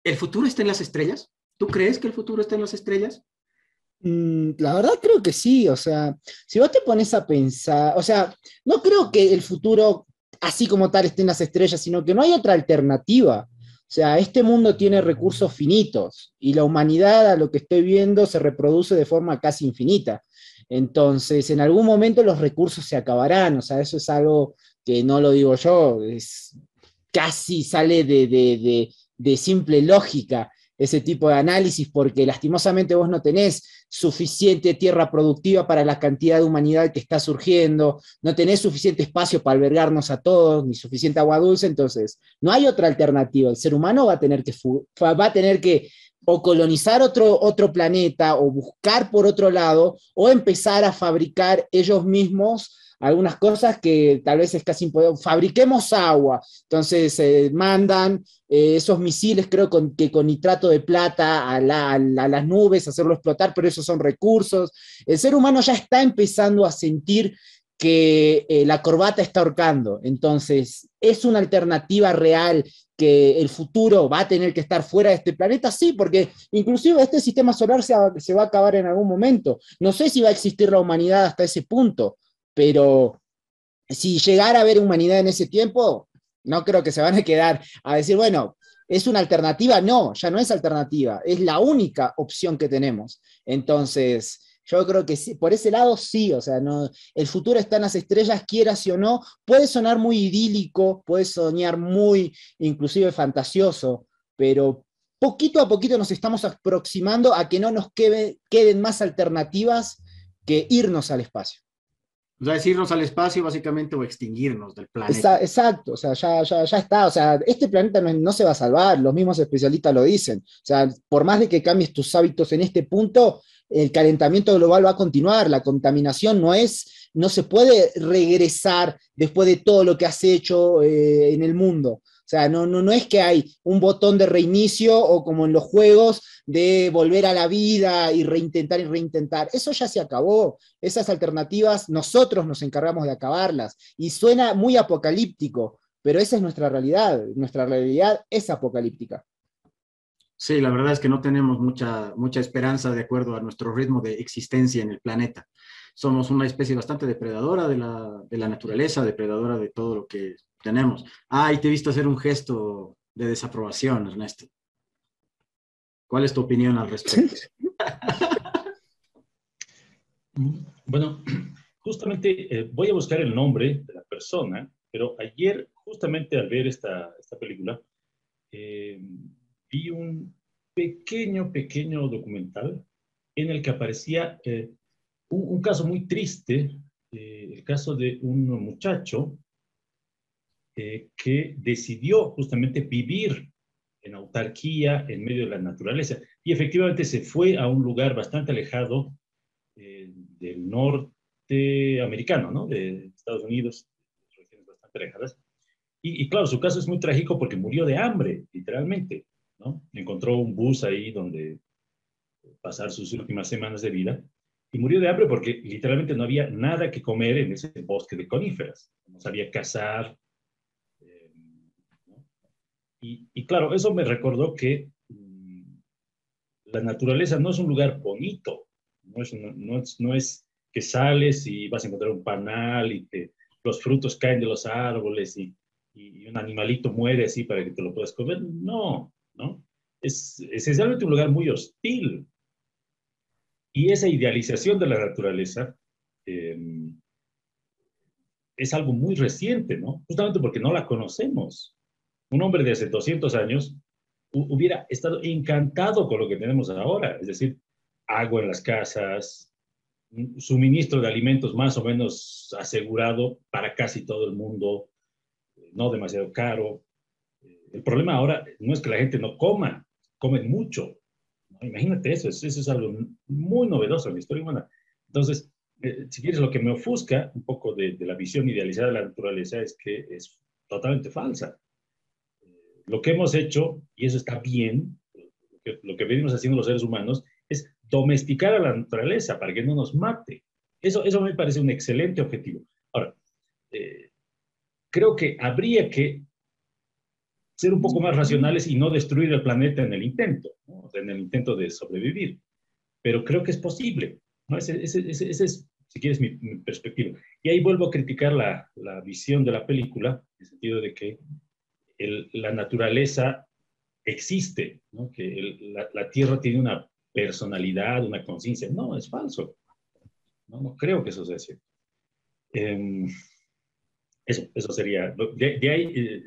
¿el futuro está en las estrellas? ¿Tú crees que el futuro está en las estrellas? Mm, La verdad creo que sí, o sea, si vos te pones a pensar, o sea, no creo que el futuro así como tal esté en las estrellas, sino que no hay otra alternativa. O sea, este mundo tiene recursos finitos y la humanidad, a lo que estoy viendo, se reproduce de forma casi infinita. Entonces, en algún momento los recursos se acabarán, o sea, eso es algo que no lo digo yo, es casi sale de, de- de- de simple lógica ese tipo de análisis, porque lastimosamente vos no tenés suficiente tierra productiva para la cantidad de humanidad que está surgiendo, no tenés suficiente espacio para albergarnos a todos, ni suficiente agua dulce, entonces no hay otra alternativa. El ser humano va a tener que, va a tener que o colonizar otro, otro planeta o buscar por otro lado o empezar a fabricar ellos mismos algunas cosas que tal vez es casi imposible. Fabriquemos agua, entonces eh, mandan eh, esos misiles, creo que con nitrato de plata a, la- a a las nubes, hacerlo explotar, pero esos son recursos. El ser humano ya está empezando a sentir que eh, la corbata está ahorcando, entonces es una alternativa real que el futuro va a tener que estar fuera de este planeta, sí, porque inclusive este sistema solar se va a acabar en algún momento. No sé si va a existir la humanidad hasta ese punto, pero si llegara a haber humanidad en ese tiempo, no creo que se van a quedar a decir, bueno, ¿es una alternativa? No, ya no es alternativa, es la única opción que tenemos. Entonces, yo creo que sí, por ese lado sí, o sea, no, el futuro está en las estrellas, quieras o no, puede sonar muy idílico, puede soñar muy inclusive fantasioso, pero poquito a poquito nos estamos aproximando a que no nos quede- queden más alternativas que irnos al espacio. O sea, es irnos al espacio básicamente o extinguirnos del planeta. Exacto, o sea, ya, ya, ya está, o sea, este planeta no, no se va a salvar, los mismos especialistas lo dicen, o sea, por más de que cambies tus hábitos en este punto, el calentamiento global va a continuar, la contaminación no es, no se puede regresar después de todo lo que has hecho eh, en el mundo. O sea, no, no, no es que hay un botón de reinicio o como en los juegos de volver a la vida y reintentar y reintentar. Eso ya se acabó. Esas alternativas nosotros nos encargamos de acabarlas. Y suena muy apocalíptico, pero esa es nuestra realidad, nuestra realidad es apocalíptica. Sí, la verdad es que no tenemos mucha, mucha esperanza de acuerdo a nuestro ritmo de existencia en el planeta. Somos una especie bastante depredadora de la, de la naturaleza, depredadora de todo lo que tenemos. Ah, y te he visto hacer un gesto de desaprobación, Ernesto. ¿Cuál es tu opinión al respecto? Bueno, justamente eh, voy a buscar el nombre de la persona, pero ayer, justamente al ver esta, esta película, eh, vi un pequeño, pequeño documental en el que aparecía eh, un, caso muy triste, el caso de un muchacho eh, que decidió justamente vivir en autarquía en medio de la naturaleza y efectivamente se fue a un lugar bastante alejado eh, del norte americano, ¿no? De Estados Unidos, regiones bastante alejadas. Y, y claro, su caso es muy trágico porque murió de hambre, literalmente. ¿no? Encontró un bus ahí donde pasar sus últimas semanas de vida y murió de hambre porque literalmente no había nada que comer en ese bosque de coníferas. No sabía cazar. Y, y, claro, eso me recordó que mmm, la naturaleza no es un lugar bonito, no es, no, no, es, no es que sales y vas a encontrar un panal y que los frutos caen de los árboles y, y un animalito muere así para que te lo puedas comer. No, ¿no? Es esencialmente un lugar muy hostil. Y esa idealización de la naturaleza eh, es algo muy reciente, ¿no? Justamente porque no la conocemos. Un hombre de hace 200 años hubiera estado encantado con lo que tenemos ahora, es decir, agua en las casas, suministro de alimentos más o menos asegurado para casi todo el mundo, no demasiado caro, el problema ahora no es que la gente no coma, comen mucho. Imagínate eso, eso es algo muy novedoso en la historia humana. Entonces, eh, si quieres, lo que me ofusca un poco de, de, la visión idealizada de la naturaleza es que es totalmente falsa. Lo que hemos hecho, y eso está bien, lo que, venimos haciendo los seres humanos, es domesticar a la naturaleza para que no nos mate. Eso, eso me parece un excelente objetivo. Ahora, eh, creo que habría que ser un poco más racionales y no destruir el planeta en el intento, ¿no? en el intento de sobrevivir. Pero creo que es posible. ¿no? Ese, ese, ese, ese es, si quieres, mi, mi, perspectiva. Y ahí vuelvo a criticar la, la visión de la película, en el sentido de que el, la naturaleza existe, ¿no? que el, la, la, Tierra tiene una personalidad, una conciencia. No, es falso. No, no creo que eso sea cierto. Eh, eso, eso sería. De, de ahí, eh,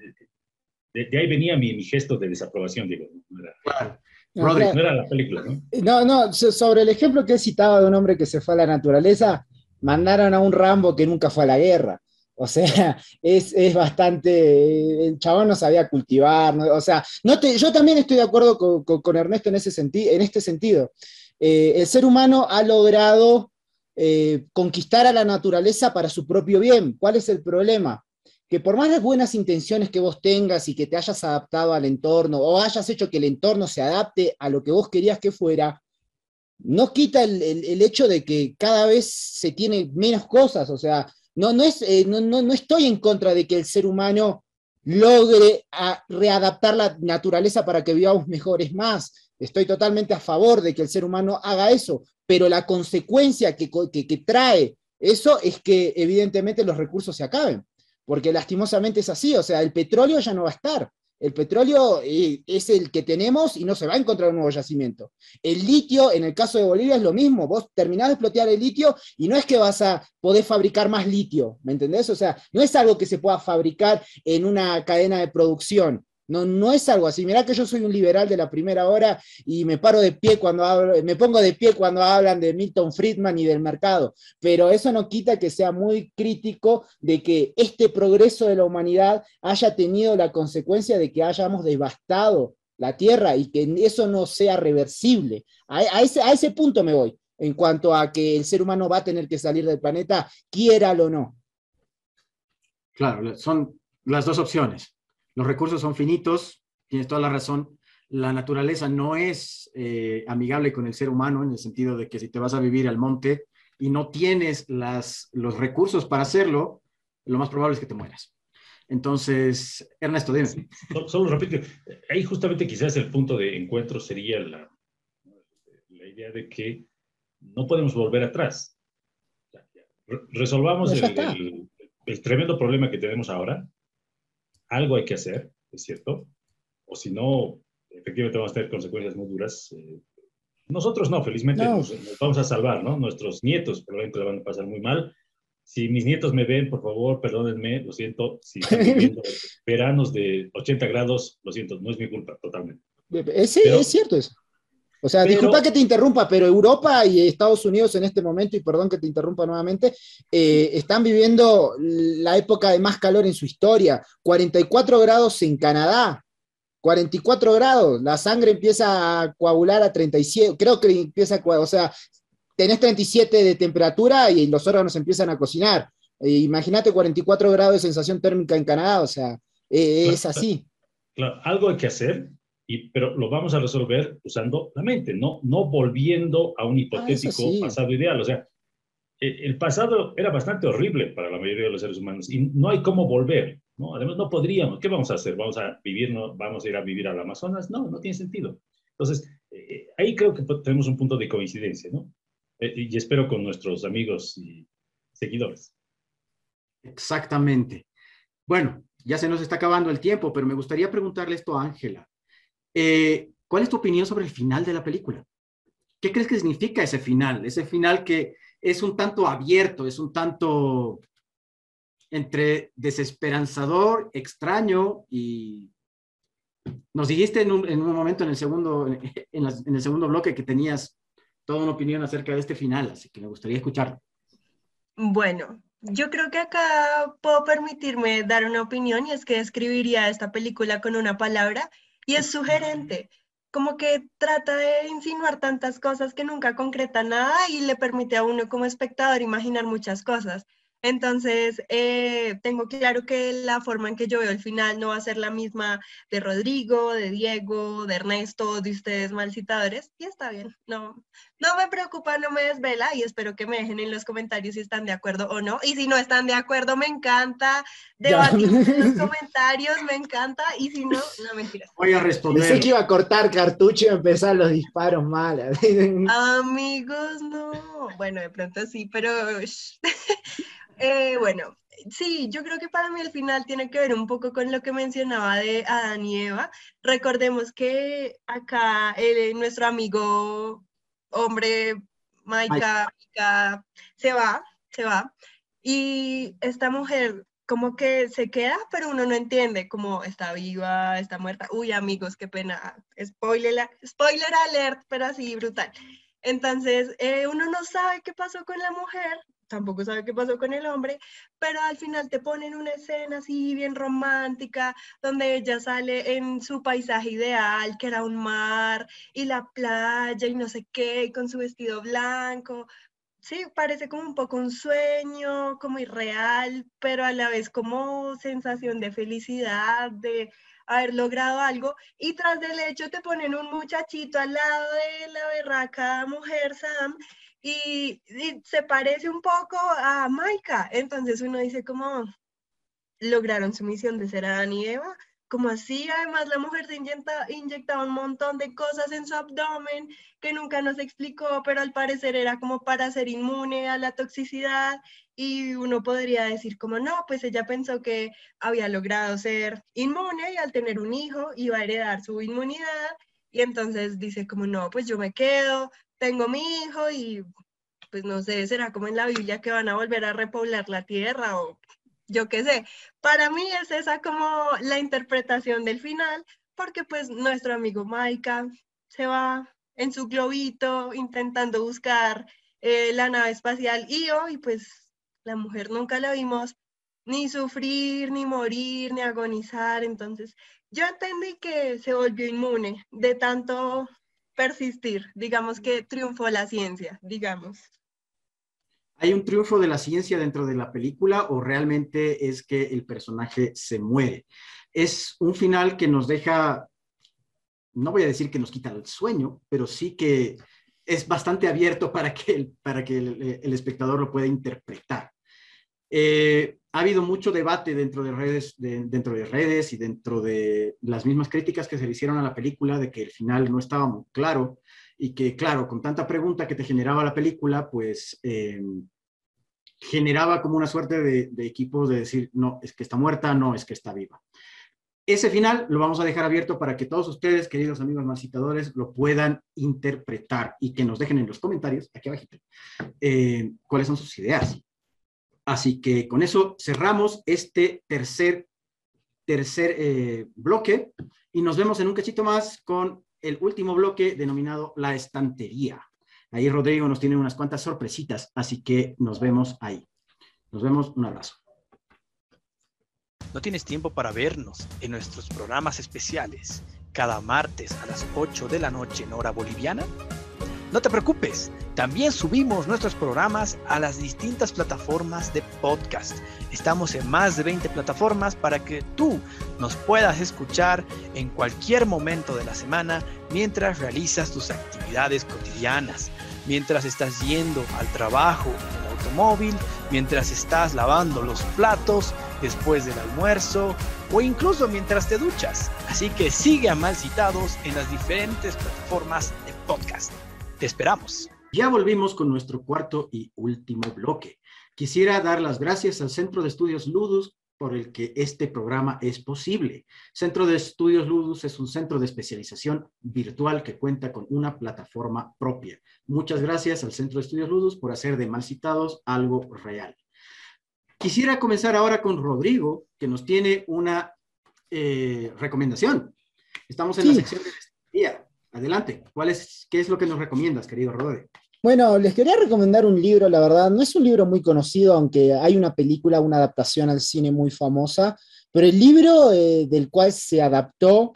de, de, ahí venía mi, mi, gesto de desaprobación, digo. No era, claro. Rodri, no era la película, ¿no? No, no, sobre el ejemplo que he citado de un hombre que se fue a la naturaleza, mandaron a un Rambo que nunca fue a la guerra. O sea, es, es bastante. El chabón no sabía cultivar. O sea, no te, yo también estoy de acuerdo con, con, con Ernesto en, ese senti en este sentido. Eh, el ser humano ha logrado eh, conquistar a la naturaleza para su propio bien. ¿Cuál es el problema? que por más las buenas intenciones que vos tengas y que te hayas adaptado al entorno o hayas hecho que el entorno se adapte a lo que vos querías que fuera, no quita el, el, el hecho de que cada vez se tiene menos cosas. O sea, no, no, es, eh, no, no, no estoy en contra de que el ser humano logre a readaptar la naturaleza para que vivamos mejores más. Estoy totalmente a favor de que el ser humano haga eso, pero la consecuencia que, que trae eso es que evidentemente los recursos se acaben porque lastimosamente es así, o sea, el petróleo ya no va a estar. El petróleo eh, es el que tenemos y no se va a encontrar un nuevo yacimiento. El litio, en el caso de Bolivia, es lo mismo. Vos terminás de explotar el litio y no es que vas a poder fabricar más litio, ¿me entendés? O sea, no es algo que se pueda fabricar en una cadena de producción. No, no es algo así. Mirá que yo soy un liberal de la primera hora y me paro de pie cuando hablo, me pongo de pie cuando hablan de Milton Friedman y del mercado. Pero eso no quita que sea muy crítico de que este progreso de la humanidad haya tenido la consecuencia de que hayamos devastado la tierra y que eso no sea reversible. A, ese, a ese punto me voy, en cuanto a que el ser humano va a tener que salir del planeta, quiera o no. Claro, son las dos opciones los recursos son finitos, tienes toda la razón. La naturaleza no es eh, amigable con el ser humano en el sentido de que si te vas a vivir al monte y no tienes las, los recursos para hacerlo, lo más probable es que te mueras. Entonces, Ernesto, dime. Solo, solo repito, ahí justamente quizás el punto de encuentro sería la, la idea de que no podemos volver atrás. Re- Resolvamos Pues el- el tremendo problema que tenemos ahora. Algo hay que hacer, es cierto. O si no, efectivamente vamos a tener consecuencias muy duras. eh, nosotros no, felizmente No. Nos, nos vamos a salvar, ¿no? Nuestros nietos probablemente la van a pasar muy mal. Si mis nietos me ven, por favor, perdónenme, lo siento. Si están viviendo veranos de 80 grados, lo siento, no es mi culpa, totalmente. Es, sí, Pero- es cierto eso. O sea, pero- disculpa que te interrumpa, pero Europa y Estados Unidos en este momento, y perdón que te interrumpa nuevamente, eh, están viviendo la época de más calor en su historia. 44 grados en Canadá. 44 grados. La sangre empieza a coagular a 37. Creo que empieza a coagular. O sea, tenés 37 de temperatura y los órganos empiezan a cocinar. Eh, Imagínate 44 grados de sensación térmica en Canadá. O sea, eh, es así. Claro, algo hay que hacer, y, pero lo vamos a resolver usando la mente, no, no volviendo a un hipotético Ah, sí. pasado ideal. O sea, eh, el pasado era bastante horrible para la mayoría de los seres humanos y no hay cómo volver, ¿no? Además, no podríamos. ¿Qué vamos a hacer? ¿Vamos a vivir, no, vamos a ir a vivir al Amazonas? No, no tiene sentido. Entonces, eh, ahí creo que tenemos un punto de coincidencia, ¿no? Eh, y espero con nuestros amigos y seguidores. Exactamente. Bueno, ya se nos está acabando el tiempo, pero me gustaría preguntarle esto a Ángela. Eh, ¿Cuál es tu opinión sobre el final de la película? ¿Qué crees que significa ese final? Ese final que es un tanto abierto, es un tanto entre desesperanzador, extraño y nos dijiste en un, en un momento en el, segundo, en, las- en el segundo bloque que tenías toda una opinión acerca de este final, así que me gustaría escucharlo. Bueno, yo creo que acá puedo permitirme dar una opinión y es que describiría esta película con una palabra y es sugerente. Como que trata de insinuar tantas cosas que nunca concreta nada y le permite a uno como espectador imaginar muchas cosas. Entonces, eh, tengo claro que la forma en que yo veo el final no va a ser la misma de Rodrigo, de Diego, de Ernesto, de ustedes mal citadores, y está bien, no, no me preocupa, no me desvela y espero que me dejen en los comentarios si están de acuerdo o no. Y si no están de acuerdo, me encanta debatir en los comentarios, me encanta. Y si no, no mentiras. Voy a Pensé responder. que iba a cortar cartucho y empezar los disparos mal. Amigos, no. Bueno, de pronto sí, pero. Eh, bueno, sí, yo creo que para mí el final tiene que ver un poco con lo que mencionaba de Adán y Eva. Recordemos que acá eh, nuestro amigo hombre, Maika, Maika, se va, se va. Y esta mujer como que se queda, pero uno no entiende cómo está viva, está muerta. Uy, amigos, qué pena. Spoiler, spoiler alert, pero así brutal. Entonces, eh, uno no sabe qué pasó con la mujer, tampoco sabe qué pasó con el hombre, pero al final te ponen una escena así bien romántica, donde ella sale en su paisaje ideal, que era un mar y la playa y no sé qué, y con su vestido blanco. Sí, parece como un poco un sueño, como irreal, pero a la vez como sensación de felicidad, de haber logrado algo. Y tras del hecho te ponen un muchachito al lado de la berraca mujer Sam y, se parece un poco a Maika. Entonces uno dice como lograron su misión de ser Adán y Eva. Como así, además la mujer se inyecta, inyectaba un montón de cosas en su abdomen que nunca nos explicó, pero al parecer era como para ser inmune a la toxicidad y uno podría decir como no, pues ella pensó que había logrado ser inmune y al tener un hijo iba a heredar su inmunidad y entonces dice como no, pues yo me quedo, tengo mi hijo y pues no sé, será como en la Biblia que van a volver a repoblar la tierra o yo qué sé. Para mí es esa como la interpretación del final, porque pues nuestro amigo Maika se va en su globito intentando buscar eh, la nave espacial Io y pues la mujer nunca la vimos ni sufrir, ni morir, ni agonizar. Entonces yo entendí que se volvió inmune de tanto persistir. Digamos que triunfó la ciencia, digamos. ¿Hay un triunfo de la ciencia dentro de la película o realmente es que el personaje se muere? Es un final que nos deja, no voy a decir que nos quita el sueño, pero sí que es bastante abierto para que el, para que el, espectador lo pueda interpretar. Eh, ha habido mucho debate dentro de redes, de- dentro de redes y dentro de las mismas críticas que se le hicieron a la película de que el final no estaba muy claro y que, claro, con tanta pregunta que te generaba la película, pues eh, generaba como una suerte de, de equipos de decir, no, es que está muerta, no, es que está viva. Ese final lo vamos a dejar abierto para que todos ustedes, queridos amigos malcitadores, lo puedan interpretar y que nos dejen en los comentarios, aquí abajito, eh, cuáles son sus ideas. Así que con eso cerramos este tercer, tercer eh, bloque y nos vemos en un cachito más con el último bloque denominado La Estantería. Ahí Rodrigo nos tiene unas cuantas sorpresitas, así que nos vemos ahí. Nos vemos, un abrazo. ¿No tienes tiempo para vernos en nuestros programas especiales cada martes a las 8 de la noche en hora boliviana? No te preocupes, también subimos nuestros programas a las distintas plataformas de podcast. Estamos en más de 20 plataformas para que tú nos puedas escuchar en cualquier momento de la semana mientras realizas tus actividades cotidianas, mientras estás yendo al trabajo en el automóvil, mientras estás lavando los platos después del almuerzo o incluso mientras te duchas. Así que sigue a Malcitados en las diferentes plataformas de podcast. Te esperamos. Ya volvimos con nuestro cuarto y último bloque. Quisiera dar las gracias al Centro de Estudios Ludus por el que este programa es posible. Centro de Estudios Ludus es un centro de especialización virtual que cuenta con una plataforma propia. Muchas gracias al Centro de Estudios Ludus por hacer de mal citados algo real. Quisiera comenzar ahora con Rodrigo, que nos tiene una eh, recomendación. Estamos en la sección de la estrategia. Adelante, ¿cuál ¿qué es lo que nos recomiendas, querido Rodrigo? Bueno, les quería recomendar un libro, la verdad, no es un libro muy conocido, aunque hay una película, una adaptación al cine muy famosa, pero el libro eh, del cual se adaptó,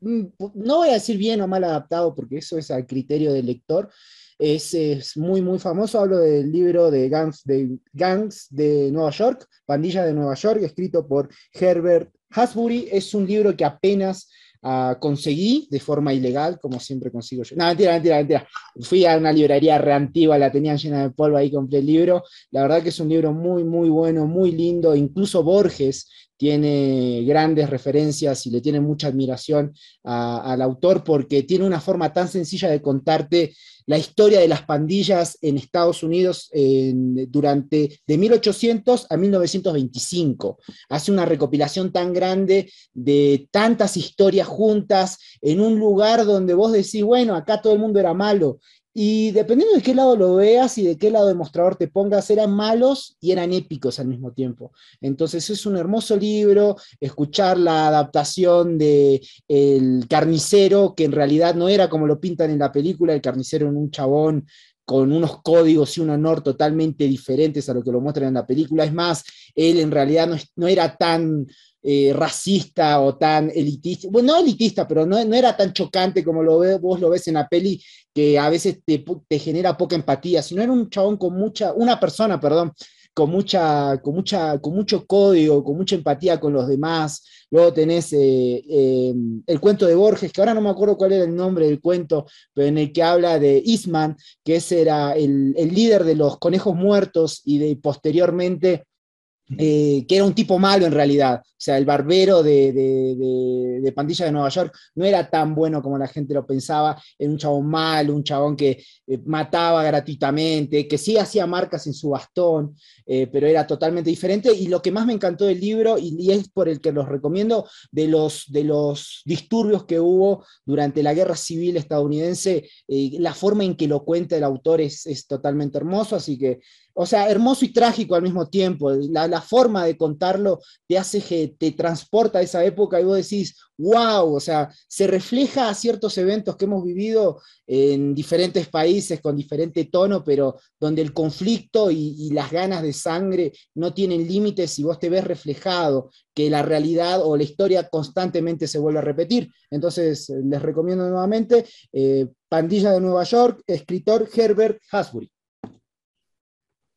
mm, no voy a decir bien o mal adaptado, porque eso es al criterio del lector, es, es muy, muy famoso, hablo del libro de Gangs, de Gangs de Nueva York, Pandilla de Nueva York, escrito por Herbert Hasbury, es un libro que apenas ah, conseguí de forma ilegal, como siempre consigo yo. No, mentira, mentira, mentira. Fui a una librería re antigua, la tenían llena de polvo, ahí compré el libro. La verdad que es un libro muy, muy bueno, muy lindo. Incluso Borges tiene grandes referencias y le tiene mucha admiración al autor porque tiene una forma tan sencilla de contarte la historia de las pandillas en Estados Unidos durante de 1800 a 1925. Hace una recopilación tan grande de tantas historias juntas en un lugar donde vos decís, bueno, acá todo el mundo era malo. Y dependiendo de qué lado lo veas y de qué lado demostrador te pongas, eran malos y eran épicos al mismo tiempo. Entonces es un hermoso libro, escuchar la adaptación de El carnicero, que en realidad no era como lo pintan en la película, el carnicero en un chabón con unos códigos y un honor totalmente diferentes a lo que lo muestran en la película. Es más, él en realidad no, no era tan eh, racista o tan elitista, bueno, no elitista, pero no, no era tan chocante como lo ve- vos lo ves en la peli, que a veces te, te genera poca empatía, sino era un chabón con mucha, una persona, perdón, con mucha, con mucha, con mucho código, con mucha empatía con los demás. Luego tenés eh, eh, el cuento de Borges, que ahora no me acuerdo cuál era el nombre del cuento, pero en el que habla de Eastman, que ese era el, el líder de los conejos muertos y de posteriormente eh, que era un tipo malo en realidad. O sea, el barbero de, de- de- Pandilla de Nueva York no era tan bueno como la gente lo pensaba. Era un chabón malo, un chabón que eh, mataba gratuitamente, que sí hacía marcas en su bastón, eh, pero era totalmente diferente. Y lo que más me encantó del libro, y, y es por el que los recomiendo, de los, de los disturbios que hubo durante la guerra civil estadounidense, la forma en que lo cuenta el autor es, es totalmente hermoso. Así que o sea, hermoso y trágico al mismo tiempo. La, forma de contarlo te hace que te transporta a esa época y vos decís, wow, o sea, se refleja a ciertos eventos que hemos vivido en diferentes países con diferente tono, pero donde el conflicto y, las ganas de sangre no tienen límites y vos te ves reflejado, que la realidad o la historia constantemente se vuelve a repetir. Entonces, les recomiendo nuevamente eh, Pandilla de Nueva York, escritor Herbert Hasbury.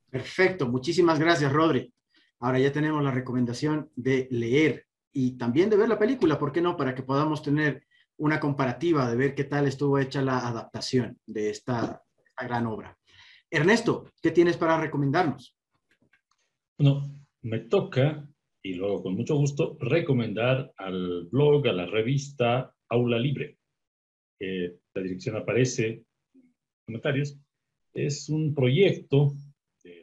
Perfecto, muchísimas gracias, Rodri. Ahora ya tenemos la recomendación de leer y también de ver la película, ¿por qué no? Para que podamos tener una comparativa de ver qué tal estuvo hecha la adaptación de esta, gran obra. Ernesto, ¿qué tienes para recomendarnos? Bueno, me toca, y luego con mucho gusto, recomendar al blog, a la revista Aula Libre. Eh, la dirección aparece en comentarios. Es un proyecto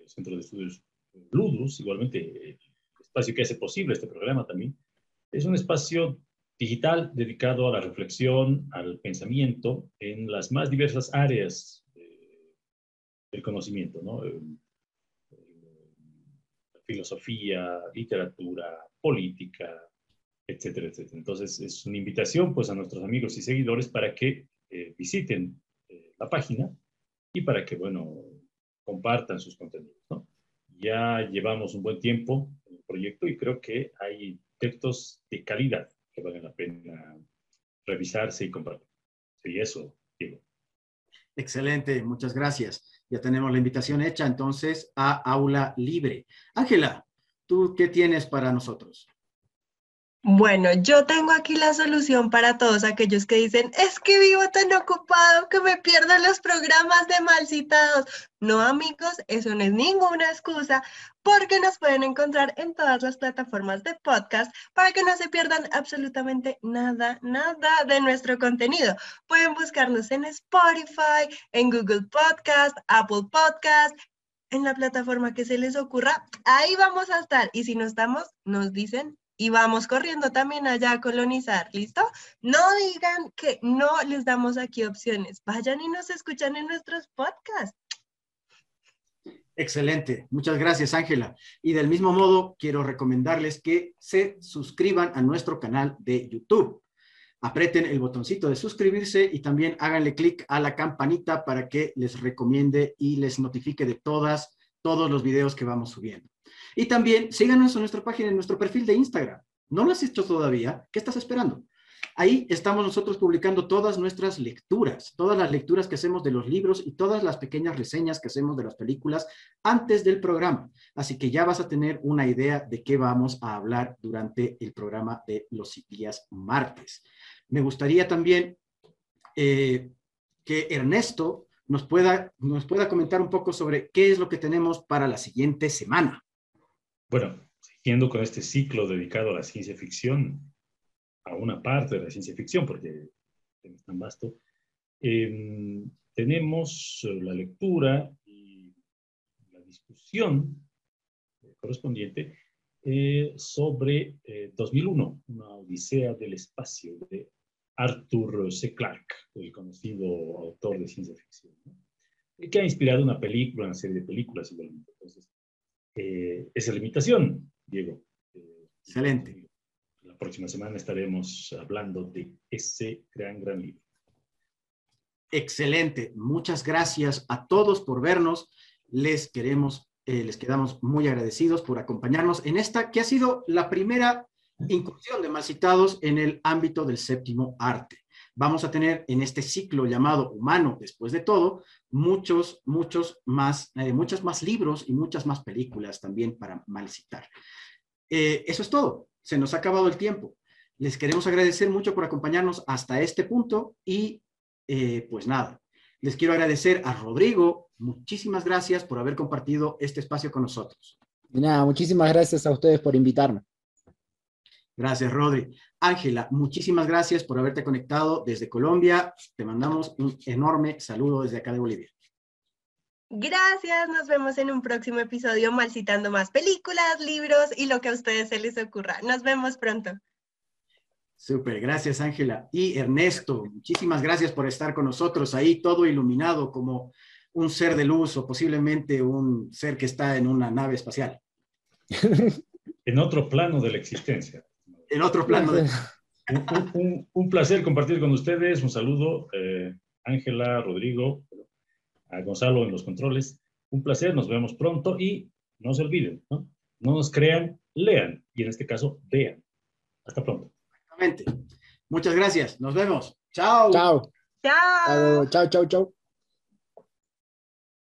Centro de Estudios Ludus, igualmente el espacio que hace posible este programa también. Es un espacio digital dedicado a la reflexión, al pensamiento en las más diversas áreas eh, del conocimiento, ¿no? Eh, filosofía, literatura, política, etcétera, etcétera. Entonces, es una invitación pues, a nuestros amigos y seguidores para que eh, visiten eh, la página y para que, bueno, compartan sus contenidos. Ya llevamos un buen tiempo en el proyecto y creo que hay textos de calidad que valen la pena revisarse y compartir. Sí, eso, digo. Excelente, muchas gracias. Ya tenemos la invitación hecha entonces a Aula Libre. Ángela, ¿tú qué tienes para nosotros? Bueno, yo tengo aquí la solución para todos aquellos que dicen, es que vivo tan ocupado que me pierdo los programas de mal citados. No, amigos, eso no es ninguna excusa porque nos pueden encontrar en todas las plataformas de podcast para que no se pierdan absolutamente nada, nada de nuestro contenido. Pueden buscarnos en Spotify, en Google Podcast, Apple Podcast, en la plataforma que se les ocurra. Ahí vamos a estar y si no estamos, nos dicen y vamos corriendo también allá a colonizar, ¿listo? No digan que no les damos aquí opciones, vayan y nos escuchan en nuestros podcasts. Excelente, muchas gracias Ángela. Y del mismo modo, quiero recomendarles que se suscriban a nuestro canal de YouTube. Aprieten el botoncito de suscribirse y también háganle clic a la campanita para que les recomiende y les notifique de todas, todos los videos que vamos subiendo. Y también síganos en nuestra página, en nuestro perfil de Instagram. ¿No lo has hecho todavía? ¿Qué estás esperando? Ahí estamos nosotros publicando todas nuestras lecturas, todas las lecturas que hacemos de los libros y todas las pequeñas reseñas que hacemos de las películas antes del programa. Así que ya vas a tener una idea de qué vamos a hablar durante el programa de los días martes. Me gustaría también eh, que Ernesto nos pueda, nos pueda comentar un poco sobre qué es lo que tenemos para la siguiente semana. Bueno, siguiendo con este ciclo dedicado a la ciencia ficción, a una parte de la ciencia ficción, porque es tan vasto, em, tenemos eh, la lectura y la discusión correspondiente eh, sobre 2001, eh, una odisea del espacio de Arthur C. Clarke, el conocido autor de ciencia ficción, que ha inspirado una película, una serie de películas igualmente. Eh, esa limitación, Diego. Eh, Excelente. La próxima semana estaremos hablando de ese gran, gran libro. Excelente. Muchas gracias a todos por vernos. Les queremos, eh, les quedamos muy agradecidos por acompañarnos en esta que ha sido la primera incursión de más citados en el ámbito del séptimo arte vamos a tener en este ciclo llamado humano, después de todo, muchos, muchos más, eh, más libros y muchas más películas también para mal citar. Eh, eso es todo. Se nos ha acabado el tiempo. Les queremos agradecer mucho por acompañarnos hasta este punto y eh, pues nada, les quiero agradecer a Rodrigo. Muchísimas gracias por haber compartido este espacio con nosotros. nada, muchísimas gracias a ustedes por invitarme. Gracias, Rodri. Ángela, muchísimas gracias por haberte conectado desde Colombia. Te mandamos un enorme saludo desde acá de Bolivia. Gracias, nos vemos en un próximo episodio mal citando más películas, libros y lo que a ustedes se les ocurra. Nos vemos pronto. Súper, gracias Ángela. Y Ernesto, muchísimas gracias por estar con nosotros ahí, todo iluminado como un ser de luz o posiblemente un ser que está en una nave espacial. En otro plano de la existencia en otro plano. Un, placer compartir con ustedes. Un saludo, eh, Ángela, Rodrigo, a Gonzalo en los controles. Un placer, nos vemos pronto y no se olviden, ¿no? No nos crean, lean y en este caso vean. Hasta pronto. Exactamente. Muchas gracias. Nos vemos. Chao. Chao. Chao. Chao, chao, chao.